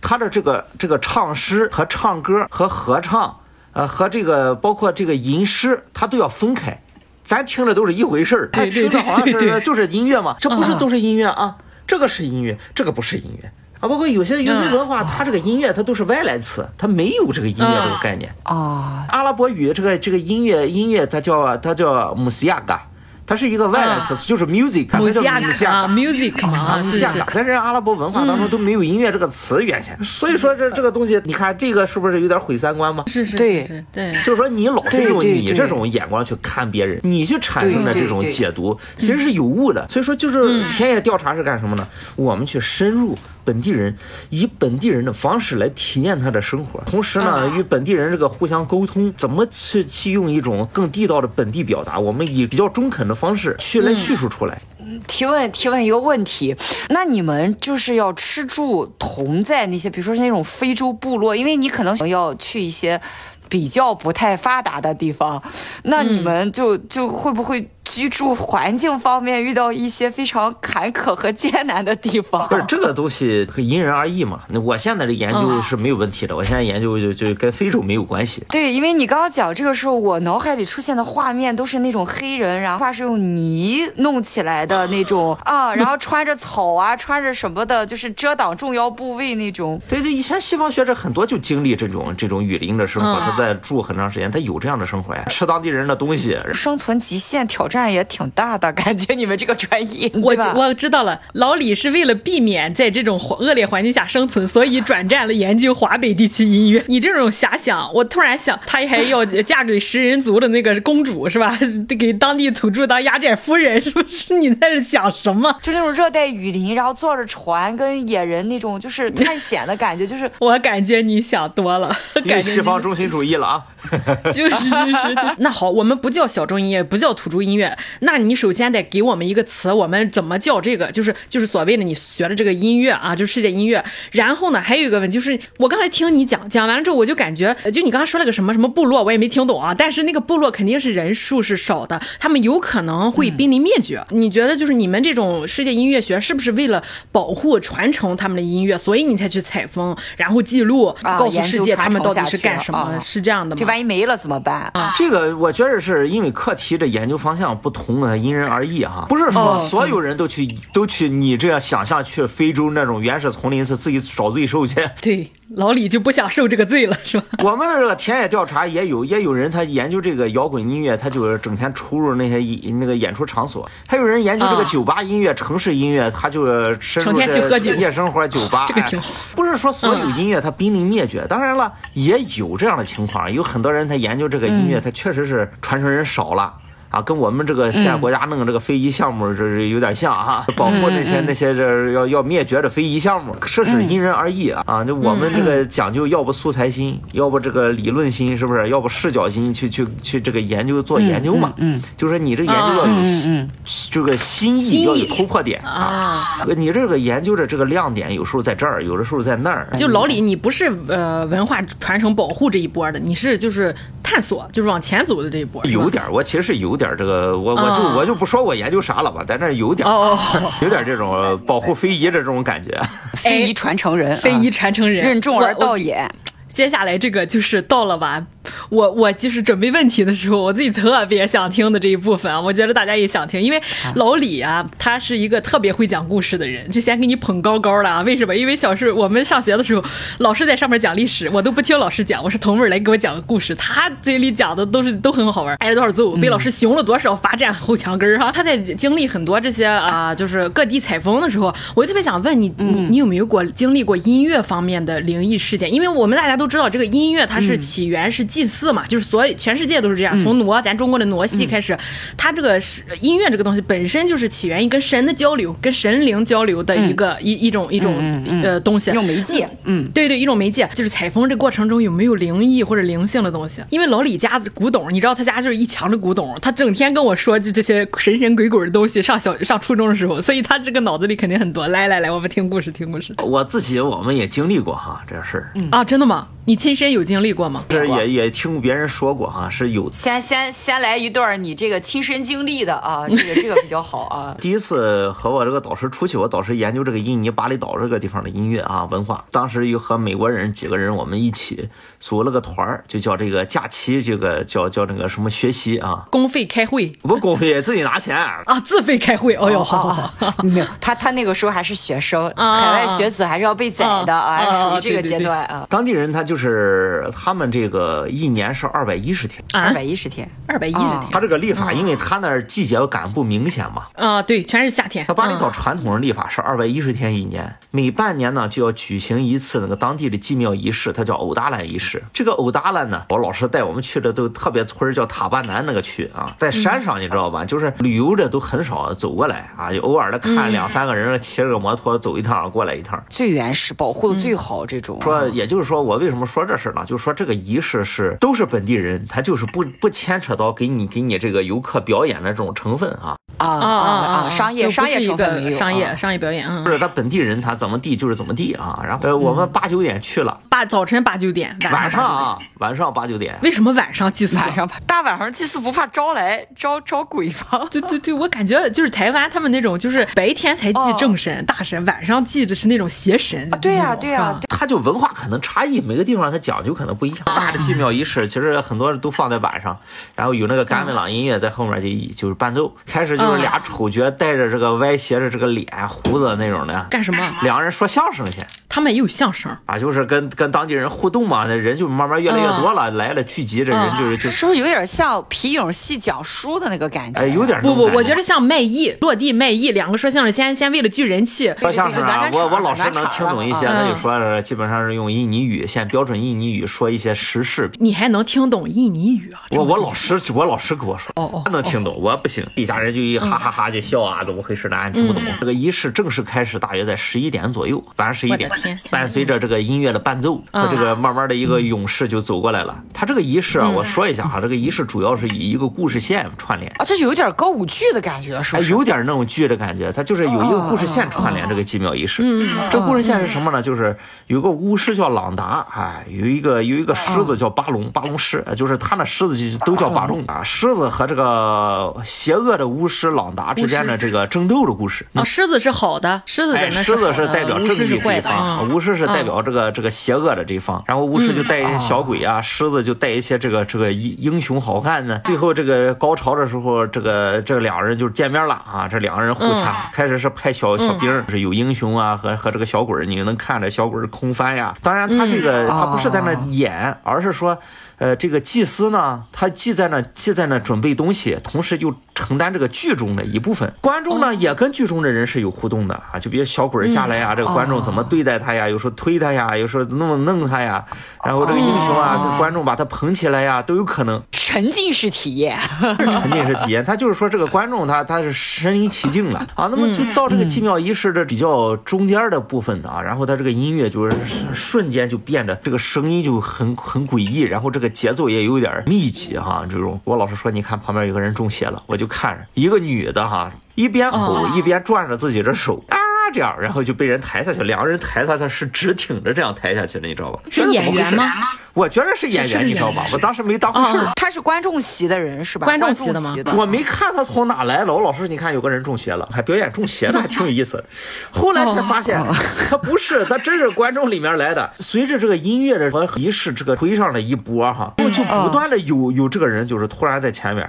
他的这个这个唱诗和唱歌和合唱，呃和这个包括这个吟诗，他都要分开。咱听着都是一回事儿，他听着好像是就是音乐嘛，这不是啊。都是音乐啊，这个是音乐，这个不是音乐。啊。包括有些有些嗯文化，它这个音乐它都是外来词，它没有这个音乐这个概念。啊，阿拉伯语这个这个音乐音乐它叫它叫姆斯亚嘎，它是一个外来词，就是 music，它叫姆西亚姆西亚啊嘎。，music 嘛，啊姆是是西亚嘎，在这阿拉伯文化当中都没有音乐这个词原先，所以说这这个东西，你看这个是不是有点毁三观吗？是是对是是，对。就是说，你老是用你这种眼光去看别人，你去产生的这种解读，其实是有误的。所以说，就是田野调查是干什么呢？我们去深入本地人，以本地人的方式来体验他的生活，同时呢，与本地人这个互相沟通，怎么去去用一种更地道的本地表达，我们以比较中肯的方式去来叙述出来。提问提问一个问题，那你们就是要吃住同在那些，比如说是那种非洲部落，因为你可能要去一些比较不太发达的地方，那你们就就会不会居住环境方面遇到一些非常坎坷和艰难的地方？不是这个东西因人而异嘛。那我现在的研究是没有问题的，我现在研究就就跟非洲没有关系。对，因为你刚刚讲这个时候，我脑海里出现的画面都是那种黑人，然后发是用泥弄起来的那种啊，然后穿着草啊，穿着什么的，就是遮挡重要部位那种。对对，以前西方学者很多就经历这种这种雨林的生活，嗯他在住很长时间，他有这样的生活呀，吃当地人的东西。生存极限挑战也挺大的，感觉你们这个专业，我？我知道了，老李是为了避免在这种恶劣环境下生存，所以转战了研究华北地区音乐。你这种遐想，我突然想，他还要嫁给食人族的那个公主是吧？给当地土著当压寨夫人，是不是？你在这想什么？就那种热带雨林，然后坐着船跟野人那种就是探险的感觉，就是 我感觉你想多了，感西方中心主义了啊！就是就是。那好，我们不叫小众音乐，不叫土著音乐，那你首先得给我们一个词，我们怎么叫这个？就是就是所谓的你学的这个音乐啊，就是世界音乐。然后呢，还有一个问题就是，我刚才听你讲讲完了之后，我就感觉，呃就你刚刚说了个什么什么部落，我也没听懂啊。但是那个部落肯定是人数是少的，他们有可能会濒临灭绝。你觉得就是你们这种世界音乐学，是不是为了保护传承他们的音乐，所以你才去采风，然后记录，啊告诉世界他们到底是干什么？啊是这样的吗？这万一没了怎么办？啊，这个我觉得是因为课题的研究方向不同啊，因人而异哈。不是说哦所有人都去都去你这样想象去非洲那种原始丛林是自己找罪受去。对，老李就不想受这个罪了，是吧？我们这个田野调查也有，也有人他研究这个摇滚音乐，他就是整天出入那些演那个演出场所；还有人研究这个啊酒吧音乐、城市音乐，他就深入成天去这喝酒夜生活酒吧。这个挺好哎不是说所有音乐它濒临灭绝，当然了，也有这样的情况，有很多人他研究这个音乐，他确实是传承人少了。啊，跟我们这个现在国家弄这个非遗项目这是有点像哈，保护那些那些这要要灭绝的非遗项目，这是因人而异啊啊！就我们这个讲究，要不素材心，要不这个理论心，是不是？要不视角心，去去去这个研究做研究嘛？嗯，就是你这研究要有嗯这个新意，要有突破点啊。你这个研究的这个亮点，有时候在这儿，有的时候在那儿。就老李，你不是呃文化传承保护这一波的，你是就是探索，就是往前走的这一波。有点儿，我其实是有点儿这个，我我就啊我就不说我研究啥了吧，但是有点儿哦，有点儿这种保护非遗的这种感觉。非遗传承人，非遗啊传承人，任重而道也。接下来这个就是到了吧，我我就是准备问题的时候，我自己特别想听的这一部分啊，我觉得大家也想听，因为老李啊，他是一个特别会讲故事的人，就先给你捧高高了啊。为什么？因为小时候我们上学的时候，老师在上面讲历史，我都不听老师讲，我是同位来给我讲个故事，他嘴里讲的都是都很好玩，挨了多少揍，被老师熊了多少，罚站后墙根儿哈。他在经历很多这些啊、就是各地采风的时候，我就特别想问你，你你有没有过经历过音乐方面的灵异事件？因为我们大家都知道，这个音乐它是起源是祭祀嘛，就是所有全世界都是这样，从傩咱中国的傩戏开始，它这个是音乐这个东西本身就是起源于跟神的交流、跟神灵交流的一个一一种一种呃东西，一种媒介，嗯，对对，一种媒介，就是采风这过程中有没有灵异或者灵性的东西？因为老李家的古董，你知道他家就是一墙的古董，他整天跟我说就这些神神鬼鬼的东西。上小 上初中的时候，所以他这个脑子里肯定很多。来来来，我们听故事，听故事。我自己我们也经历过哈这事儿，啊，真的吗？你亲身有经历过吗？这也也听别人说过哈，是有。先先先来一段你这个亲身经历的啊，这个这个比较好啊。第一次和我这个导师出去，我导师研究这个印尼巴厘岛这个地方的音乐啊文化。当时又和美国人几个人我们一起组了个团儿，就叫这个假期，这个叫叫那个什么学习啊，公费开会不公费自己拿钱啊，自费开会。哎呦，好好好，没有他他那个时候还是学生，海外学子还是要被宰的啊，属于这个阶段啊。当地人他就是他们这个一年是二百一十天，二百一十天，二百一十天。他这个历法，因为他那儿季节感不明显嘛。啊，对，全是夏天。他巴厘岛传统的历法是二百一十天一年，每半年呢就要举行一次那个当地的祭庙仪式，它叫欧达兰仪式。这个欧达兰呢，我老师带我们去的都特别村叫塔巴南那个区啊，在山上你知道吧？就是旅游的都很少走过来啊，就偶尔的看两三个人骑着个摩托走一趟过来一趟。最原始，保护的最好这种。说，也就是说，我为什么说这事呢？就是说这个仪式是都是本地人，他就是不不牵扯到给你给你这个游客表演的这种成分啊。啊啊啊！商业商业成分没有，商业商业表演，不是他本地人他怎么地就是怎么地啊。然后呃，我们八九点去了，八早晨八九点，晚上啊晚上八九点。为什么晚上祭祀？晚上大晚上祭祀不怕招来招招鬼吗？对对对，我感觉就是台湾他们那种就是白天才祭正神大神，晚上祭的是那种邪神。对呀对呀，他就文化可能差异，每个地方他讲究可能不一样。大的祭庙仪式其实很多都放在晚上，然后有那个甘美朗音乐在后面就就是伴奏，开始就是俩丑角带着这个歪斜着这个脸胡子那种的干什么？两个人说相声去。他们也有相声啊，就是跟跟当地人互动嘛，那人就慢慢越来越多了，来了聚集，这人就是就是不是有点像皮影戏讲书的那个感觉？哎，有点不不，我觉得像卖艺落地卖艺，两个说相声先先为了聚人气。说相声啊，我我老师能听懂一些，那就说基本上是用印尼语，现标准印尼语说一些时事。你还能听懂印尼语啊？我我老师我老师跟我说，哦哦，他能听懂，我不行。底下人就一哈哈哈就笑啊，怎么回事呢？俺听不懂。这个仪式正式开始大约在十一点左右，晚上十一点，伴随着。这个音乐的伴奏和这个慢慢的一个勇士就走过来了。他这个仪式啊，我说一下哈，这个仪式主要是以一个故事线串联啊，这有点歌舞剧的感觉，是吧？有点那种剧的感觉。它就是有一个故事线串联这个几秒仪式。嗯，这故事线是什么呢？就是有个巫师叫朗达，哎，有一个有一个狮子叫巴龙，巴龙狮，就是他那狮子就都叫巴龙啊。狮子和这个邪恶的巫师朗达之间的这个争斗的故事啊。狮子是好的，狮子狮子是代表正义这一方，巫师是代表。这个这个邪恶的这一方，然后巫师就带一些小鬼啊，狮子就带一些这个这个英英雄好汉呢。最后这个高潮的时候，这个这两个人就见面了啊，这两个人互掐。开始是派小小兵，是有英雄啊和和这个小鬼，你能看着小鬼空翻呀。当然他这个他不是在那演，而是说。呃，这个祭司呢，他既在那既在那准备东西，同时又承担这个剧中的一部分。观众呢，也跟剧中的人是有互动的啊，就比如小鬼下来呀，这个观众怎么对待他呀？有时候推他呀，有时候弄弄他呀。然后这个英雄啊，观众把他捧起来呀，都有可能。沉浸式体验，沉浸式体验，他就是说这个观众他他是身临其境了啊。那么就到这个祭庙仪式的比较中间的部分啊，然后他这个音乐就是瞬间就变得这个声音就很很诡异，然后这个。节奏也有点密集哈，这种我老师说，你看旁边有个人中邪了，我就看着一个女的哈，一边吼一边转着自己的手啊，这样，然后就被人抬下去，两个人抬他，他是直挺着这样抬下去的，你知道吧？是演员吗？我觉得是演员，你知道吧？我当时没当回事儿。他是观众席的人是吧？观众席的吗？我没看他从哪来了。我老师，你看有个人中邪了，还表演中邪了，还挺有意思。后来才发现 他不是，他真是观众里面来的。随着这个音乐的和仪式这个推上了一波哈，就不断的有有这个人就是突然在前面。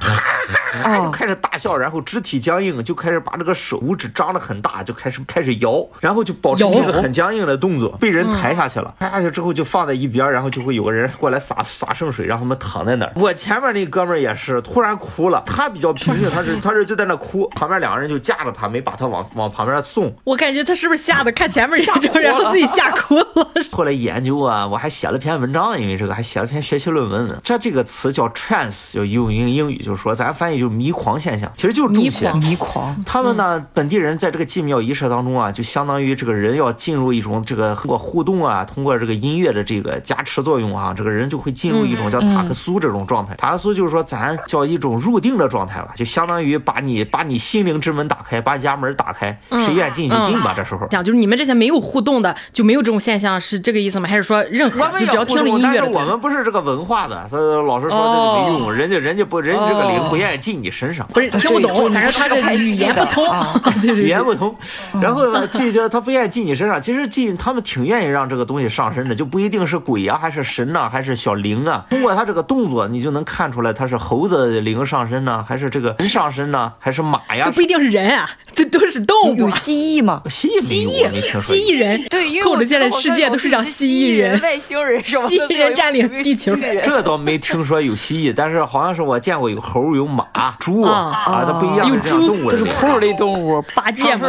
哦就开始大笑，然后肢体僵硬，就开始把这个手五指张得很大，就开始开始摇，然后就保持一个很僵硬的动作，被人抬下去了。抬下去之后就放在一边，然后就会有个人过来洒洒圣水，让他们躺在那儿。我前面那哥们儿也是突然哭了，他比较平静，他是他是就在那哭，旁边两个人就架着他，没把他往往旁边送。我感觉他是不是吓得看前面人就然后自己吓哭了？后来研究啊，我还写了篇文章，因为这个还写了篇学习论文呢。这这个词叫 trance，就用英英语就是说，咱翻译就是迷狂现象，其实就是中邪。迷狂，他们呢，本地人在这个祭庙仪式当中啊，就相当于这个人要进入一种这个通过互动啊，通过这个音乐的这个加持作用啊，这个人就会进入一种叫塔克苏这种状态。塔克苏就是说咱叫一种入定的状态了，就相当于把你把你心灵之门打开，把你家门打开，谁愿进就进吧。这时候。讲就是你们这些没有互动的就没有这种现象，是这个意思吗？还是说任何就只要听了音乐但是我们不是这个文化的，所以老师说这个没用，人家人家不人家这个灵不愿意进你身上。不是听不懂，反正他这语言不通，语。言不通，然后呢，进去他不愿意进你身上，其实进他们挺愿意让这个东西上身的，就不一定是鬼啊，还是神呐、还是小灵啊。通过他这个动作，你就能看出来他是猴子灵上身呢，还是这个人上身呢，还是马呀这？不一定是人啊，这都是动物有。蜥蜴吗？蜥蜴没蜥有，我没听蜴，说蜥蜴人，对，因为我 扣着现在世界都是长蜥蜴人，外星人什么的，蜥蜴人占领地球这倒没听说有蜥蜴，但是好像是我见过有猴、有马、猪啊，啊，它不一样有是这样猪动物的灵都是兔类动物。八戒嘛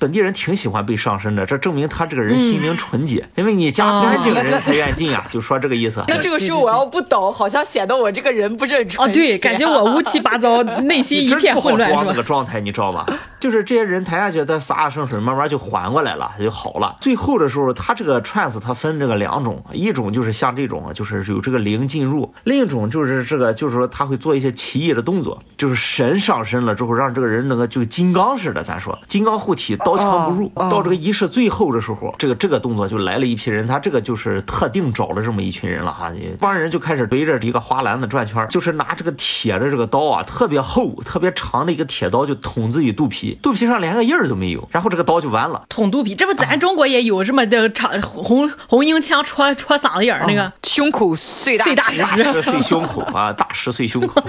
本地人挺喜欢被上身的，这证明他这个人心灵纯洁，因为你家干净人才愿进啊，就说这个意思。那这个时候我要不懂，好像显得我这个人不是很哦，纯洁对，感觉我乌七八糟，内心一片混乱，是那个？状态，你知道吗？就是这些人抬下去，他洒洒圣水，慢慢就缓过来了，就好了。最后的时候，他这个 trance 它分这个两种，一种就是像这种，就是有这个灵进入；另一种就是这个，就是说他会做一些奇异的动作，就是神上身了之后，让这个人那个就金刚似的，咱说金刚护体，刀枪不入。到这个仪式最后的时候，这个这个动作就来了一批人，他这个就是特定找了这么一群人了哈，这帮人就开始围着一个花篮子转圈，就是拿这个铁的这个刀啊，特别厚、特别长的一个铁刀，就捅自己肚皮，肚皮上连个印儿都没有，然后这个刀就完了。捅肚皮，这不咱中国也有这么的长红红缨枪戳戳嗓子眼儿那个胸口碎大碎大石石大石碎胸口啊，大石碎胸口。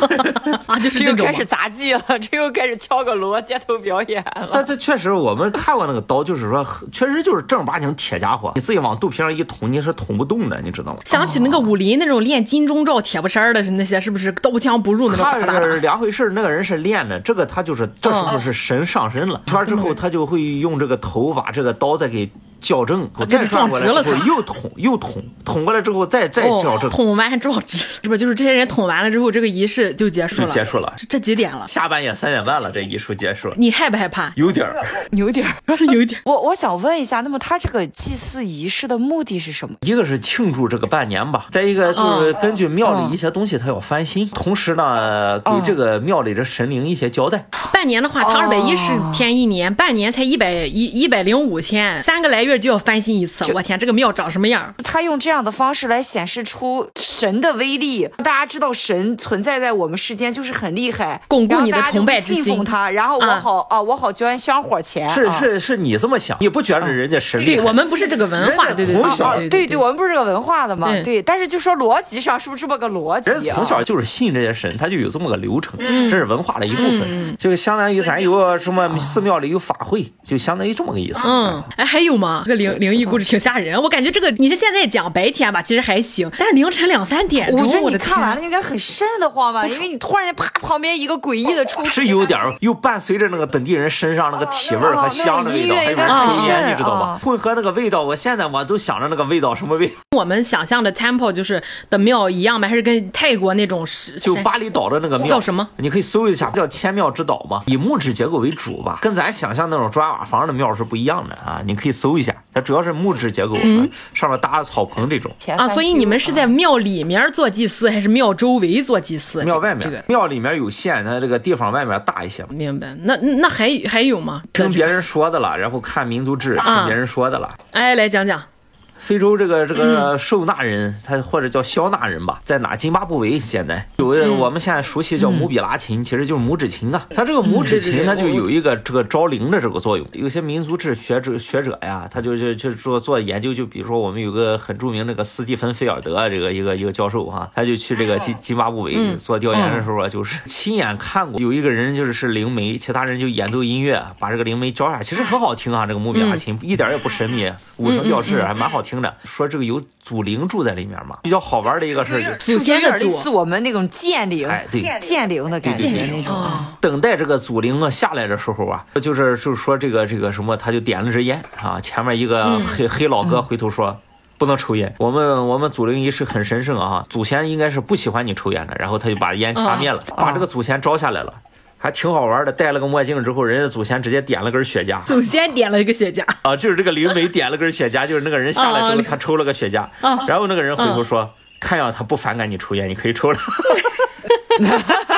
啊，就是又开始杂技了，这又开始敲个锣街头表演了。但这确实，我们看过那个刀，就是说，确实就是正儿八经铁家伙，你自己往肚皮上一捅，你是捅不动的，你知道吗？想起那个武林那种练金钟罩铁布衫儿的那些，是不是刀枪不入那种他？是两回事儿那个人是练的，这个他就是这时候是神上身了，圈儿之后他就会用这个头把这个刀再给校正，再这就转过来之后撞直了他又捅又捅，捅过来之后再再矫正，哦捅完还撞直，是不是就是这些人捅完了之后，这个仪式就结束了？就结束了。这这几点了？下半夜三点半了，这仪式结束了，你害不害怕？有点儿。有点儿。有点。我我想问一下，那么他这个祭祀仪式的目的是什么？一个是庆祝这个半年吧，再一个就是根据庙里一些东西，他要翻新，同时呢，给这个庙里的神灵一些交代。半年的话，他二百一十天一年，半年才一百一一百零五天，三个来月就要翻新一次。我天，这个庙长什么样？他用这样的方式来显示出神的威力，大家知道神存在在我们世间就是很厉害，巩固你的然后大家就崇拜之信奉他，然后我啊好啊，我好捐香火钱，是啊是是，你这么想，你不觉得人家神厉对？我们不是这个文化，对对对从小对对对，我们不是这个文化的嘛，对对，但是就说逻辑上是不是这么个逻辑啊？人从小就是信这些神，他就有这么个流程，嗯这是文化的一部分。就相当于咱有个什么寺庙里有法会，就相当于这么个意思。嗯，哎，还有吗？这个灵灵异故事挺吓人，我感觉这个你是现在讲白天吧，其实还行，但是凌晨两三点钟，我觉得你看完了应该很瘆得慌吧，因为你突然间啪旁边一个诡异的出是有点儿，又伴随着那个本地人身上那个体味儿和香的味道，还有哦那个音乐应该很抽烟，你知道吗啊？混合那个味道，我现在我都想着那个味道什么味道，我们想象的 temple 就是的庙一样吗？还是跟泰国那种是就巴厘岛的那个庙叫什么？你可以搜一下，叫千庙之岛嘛，以木质结构为主吧，跟咱想象那种砖瓦房的庙是不一样的啊。你可以搜一下，它主要是木质结构，上面搭草棚这种。啊，所以你们是在庙里面做祭祀，还是庙周围做祭祀？庙外面，这个庙里面有限，它这个地方外面大一些嘛。明白？那那还还有吗？听别人说的了，然后看民族志，听啊别人说的了。哎，来讲讲。非洲这个这个受纳人，他或者叫肖纳人吧，在哪？津巴布韦现在有个我们现在熟悉叫姆比拉琴，其实就是拇指琴啊。它这个拇指琴，它就有一个这个招灵的这个作用。有些民族志学者学者呀，他就就就做做研究，就比如说我们有个很著名那个斯蒂芬菲尔德这个一个一个教授哈，他就去这个津津巴布韦做调研的时候啊，就是亲眼看过有一个人就是是灵媒，其他人就演奏音乐，把这个灵媒教下，其实很好听啊，这个姆比拉琴一点也不神秘，五声调式还蛮好听的。说这个有祖灵住在里面嘛，比较好玩的一个事儿就有祖先的祖点类似我们那种剑灵，哎对剑灵的感觉那种。啊，等待这个祖灵啊下来的时候啊，就是就是说这个这个什么，他就点了支烟啊，前面一个黑、黑老哥回头说。不能抽烟，我们我们祖灵仪式很神圣啊，祖先应该是不喜欢你抽烟的。然后他就把烟掐灭了，把这个祖先招下来了，还挺好玩的。戴了个墨镜之后，人家祖先直接点了根雪茄祖先点了一个雪茄，啊，就是这个灵媒点了根雪茄，就是那个人下来之啊后他抽了个雪茄，啊然后那个人回头说，看样他不反感你抽烟，你可以抽了。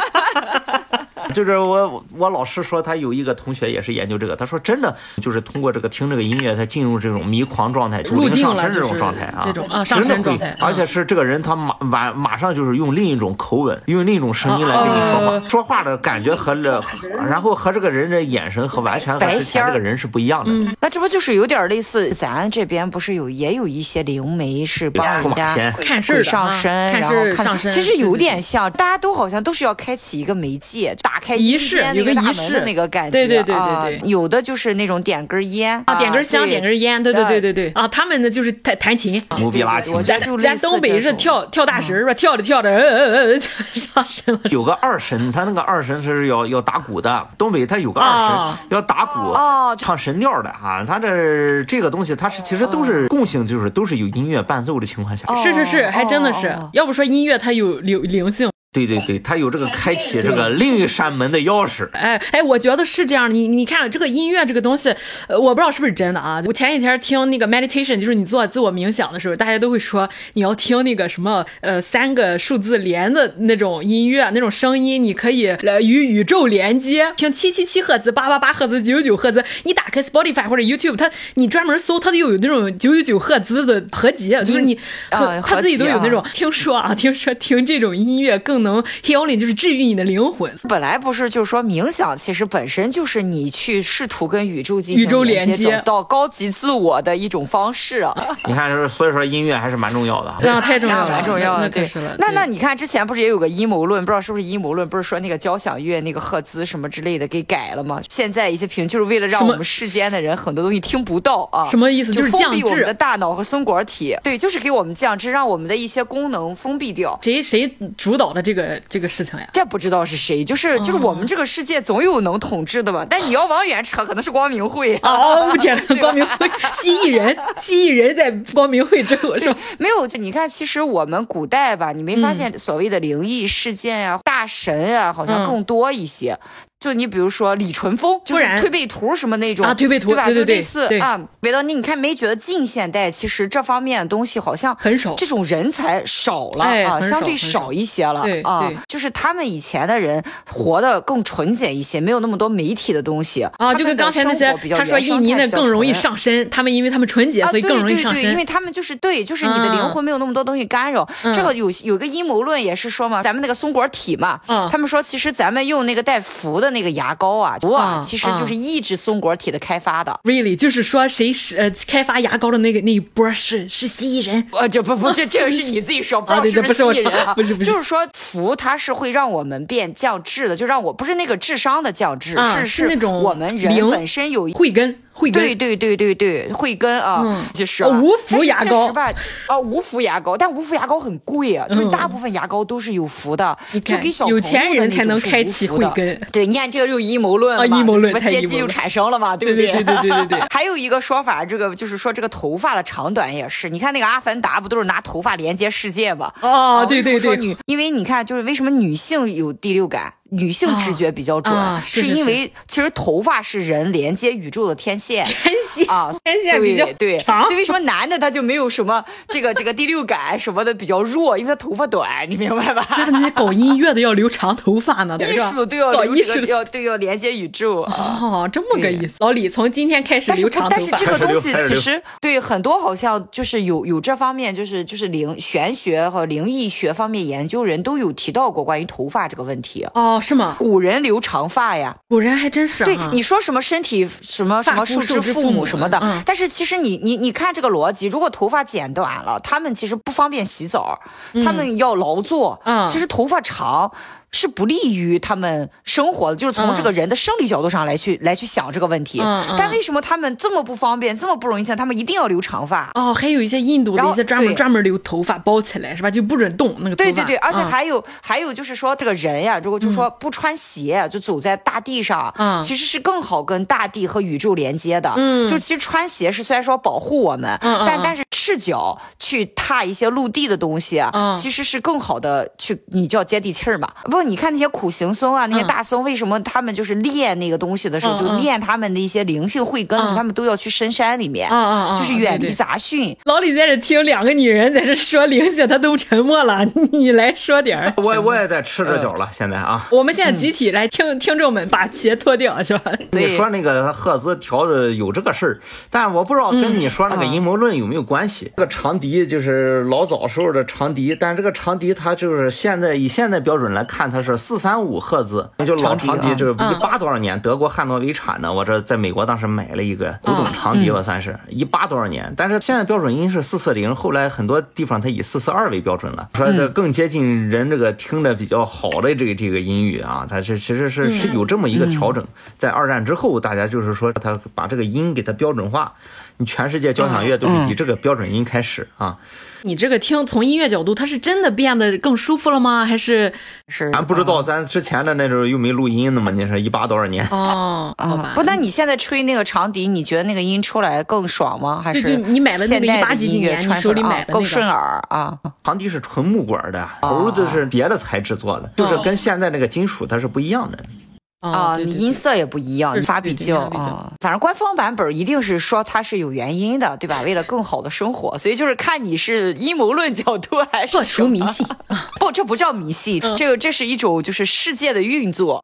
就是我我老师说他有一个同学也是研究这个，他说真的就是通过这个听这个音乐，他进入这种迷狂状态，入定上身这种状态啊，这种啊上真的会身状态而且是这个人他马马马上就是用另一种口吻，用另一种声音来跟你说话，呃说话的感觉和这，然后和这个人的眼神和完全和之前这个人是不一样的。那这不就是有点类似咱这边不是有也有一些灵媒是帮人家看事上身，看然后看事儿上身，其实有点像，大家都好像都是要开启一个媒介，打开仪式有个仪式那个感觉，对对对对啊对有的就是那种点根烟啊，点根香，点根烟，对对对对对啊，他们呢就是弹弹琴。牛逼拉琴对对我觉得就咱东北是跳跳大神儿吧，跳着跳着，上身了。有个二神，他那个二神是要要打鼓的。东北他有个二神、啊要打鼓，哦唱神调的啊。他这这个东西，它是其实都是共性，就是都是有音乐伴奏的情况下。哦是是是，还真的是要不说音乐它有灵灵性。对对对，它有这个开启这个另一扇门的钥匙。哎哎，我觉得是这样。你你看这个音乐这个东西，呃，我不知道是不是真的啊。我前几天听那个 meditation，就是你做自我冥想的时候，大家都会说你要听那个什么呃三个数字连的那种音乐，那种声音，你可以呃与宇宙连接，听七七七赫兹、八八八赫兹、九九九赫兹。你打开 Spotify 或者 YouTube，它你专门搜，它都有那种九九九赫兹的合集，就是你啊和他自己都有那种。听说啊，听说听这种音乐更能 healing，就是治愈你的灵魂。本来不是就是说冥想，其实本身就是你去试图跟宇宙进行宇宙连连接到高级自我的一种方式啊。你看，就是所以说音乐还是蛮重要的啊。啊，太重要了，蛮重要的，对那可是了。那那你看之前不是也有个阴谋论，不知道是不是阴谋论，不是说那个交响乐那个赫兹什么之类的给改了吗？现在一些评就是为了让我们世间的人很多东西听不到啊。什么意思就就是降封闭我们的大脑和松果体，对，就是给我们降智，让我们的一些功能封闭掉。谁谁主导的这个这个事情呀？这不知道是谁，就是就是我们这个世界总有能统治的吧。但你要往远扯，可能是光明会啊。哦，天呐！光明会，蜥蜴人，蜥蜴人在光明会之后是吧？没有，就你看，其实我们古代吧，你没发现所谓的灵异事件呀、大神啊，好像嗯更多一些。就你比如说李淳风，就是推背图什么那种啊推背图对吧？对对对就类似对啊。别的你看没觉得近现代其实这方面的东西好像很少这种人才少了啊，相对少一些了对啊对。就是他们以前的人活得更纯洁一些，没有那么多媒体的东西啊，就跟刚才那些他说印尼的更容易上身，他们因为他们纯洁，所以更容易上啊、对对对，因为。他们就是对，就是你的灵魂没有那么多东西干扰。嗯这个有有个阴谋论也是说嘛，咱们那个松果体嘛，嗯他们说其实咱们用那个带氟的那个牙膏啊，哇，嗯其实就是抑制松果体的开发的。Really，就是说谁是呃开发牙膏的那个那一波是是蜥蜴人。呃，这不不，这这个是你自己说，不知啊对道是这不是蜥蜴人啊？不是不是。就是说氟它是会让我们变降智的，就让我不是那个智商的降智，啊是是那种我们人本身有一慧根，慧根。对对对对对，慧根啊，嗯。就是啊。哦无氟牙膏。吧，啊，无氟牙膏，但无氟牙膏很贵啊，就是大部分牙膏都是有氟的，就给小朋友有钱人才能开启无氟的。慧根。对，你看这个又阴谋论了嘛啊阴谋论就是阶级又太阴谋论产生了嘛，对不对对对对对对 还有一个说法，这个就是说这个头发的长短也是，你看那个阿凡达不都是拿头发连接世界吗？哦啊对对对因为你看，就是为什么女性有第六感。女性直觉比较准，啊是是因为其实头发是人连接宇宙的天线。天线啊，天线比较对对，长所以为什么男的他就没有什么这个这个第六感什么的比较弱，因为他头发短，你明白吧？那那些搞音乐的要留长头发呢，艺术都要搞艺留这个术。要对要连接宇宙 啊。哦，这么个意思。老李从今天开始但是留长头发但是这。个东西其实对很多好像就是有有这方面就是就是灵玄学和灵异学方面研究人都有提到过关于头发这个问题。哦，是吗？古人留长发呀，古人还真是、啊。对你说什么身体什么什么受受之父母母什么的，嗯但是其实你你你看这个逻辑，如果头发剪短了，他们其实不方便洗澡，他们要劳作，嗯其实头发长。是不利于他们生活的，就是从这个人的生理角度上来去、来去想这个问题。嗯嗯但为什么他们这么不方便，这么不容易像，他们一定要留长发？哦，还有一些印度的一些专门专门留头发包起来是吧？就不准动那个头发。对对对，而且嗯还有、还有就是说，这个人呀，如果就说不穿鞋、就走在大地上，嗯其实是更好跟大地和宇宙连接的。嗯，就其实穿鞋是虽然说保护我们，嗯嗯嗯但但是赤脚去踏一些陆地的东西，其实是更好的去，你叫接地气儿嘛。不，你看那些苦行僧啊，那些嗯大僧，为什么他们就是练那个东西的时候，就练他们的一些灵性慧根的时候，嗯他们都要去深山里面，就是远离对对杂讯。老李在这听两个女人在这说灵性，他都沉默了。你来说点儿。我我也在吃着脚了，现在啊。我们现在集体来听听众们把鞋脱掉是吧？你说那个赫兹调的有这个事儿，但我不知道跟你说那个嗯阴谋论有没有关系。这个长笛就是老早时候的长笛，但这个长笛它就是现在以现在标准来看，它是四三五赫兹，那就老长笛，长笛啊。这个嗯。一八多少年，德国汉诺威产的，我这在美国当时买了一个古董长笛，我算是一八多少年，但是现在标准音是四四零，后来很多地方它以四四二为标准了，说这更接近人这个听着比较好的这个这个音域啊，它是其实是是有这么一个调整，在二战之后，大家就是说它把这个音给它标准化，你全世界交响乐都是以这个标准音开始啊。你这个听从音乐角度，它是真的变得更舒服了吗？还是是咱不知道，咱之前的那时候又没录音呢嘛，你说一八多少年？哦，好吧啊，？不，那你现在吹那个长笛，你觉得那个音出来更爽吗？还是就就你买了那个现代的18几几音乐年你手里买的那个更顺耳啊？长笛是纯木管的，头子是别的材质做的，就是跟现在那个金属它是不一样的。啊，音色也不一样，你发比较啊。反正官方版本一定是说它是有原因的，对吧？为了更好的生活，所以就是看你是阴谋论角度还是破除迷信。不，这不叫迷信，这个这是一种就是世界的运作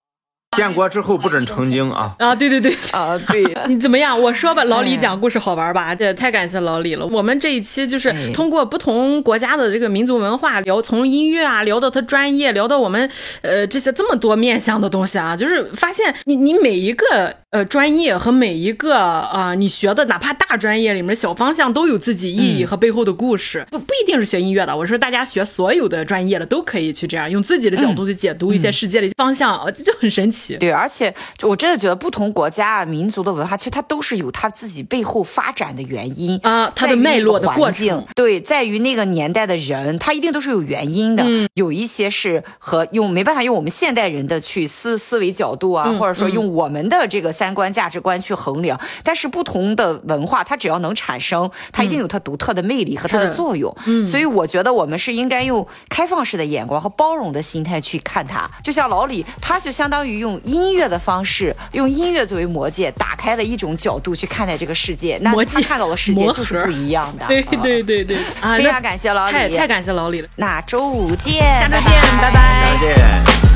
建国之后不准成精啊！啊，对对对。啊。对，你怎么样？我说吧，老李讲故事好玩吧？这太感谢老李了。我们这一期就是哎通过不同国家的这个民族文化聊，从音乐啊聊到他专业，聊到我们呃这些这么多面向的东西啊，就是发现你你每一个呃专业和每一个啊、你学的哪怕大专业里面小方向都有自己意义和背后的故事，不不一定是学音乐的。我说大家学所有的专业的都可以去这样用自己的角度去解读一些世界的方向，呃这就很神奇。对，而且我真的觉得不同国家啊、民族的文化，其实它都是有它自己背后发展的原因啊它的脉络的过环境程对，在于那个年代的人，他一定都是有原因的。嗯有一些是和用没办法用我们现代人的去思思维角度啊，嗯或者说用我们的这个三观价值观去衡量。但是不同的文化，它只要能产生，它一定有它独特的魅力和它的的作用。嗯，所以我觉得我们是应该用开放式的眼光和包容的心态去看它。就像老李，他就相当于用音乐的方式，用音乐作为魔界，打开了一种角度去看待这个世界。那他看到的世界就是不一样的。对啊对对对啊！非常感谢老李，太太感谢老李了。那周五见，下周见，拜拜再见。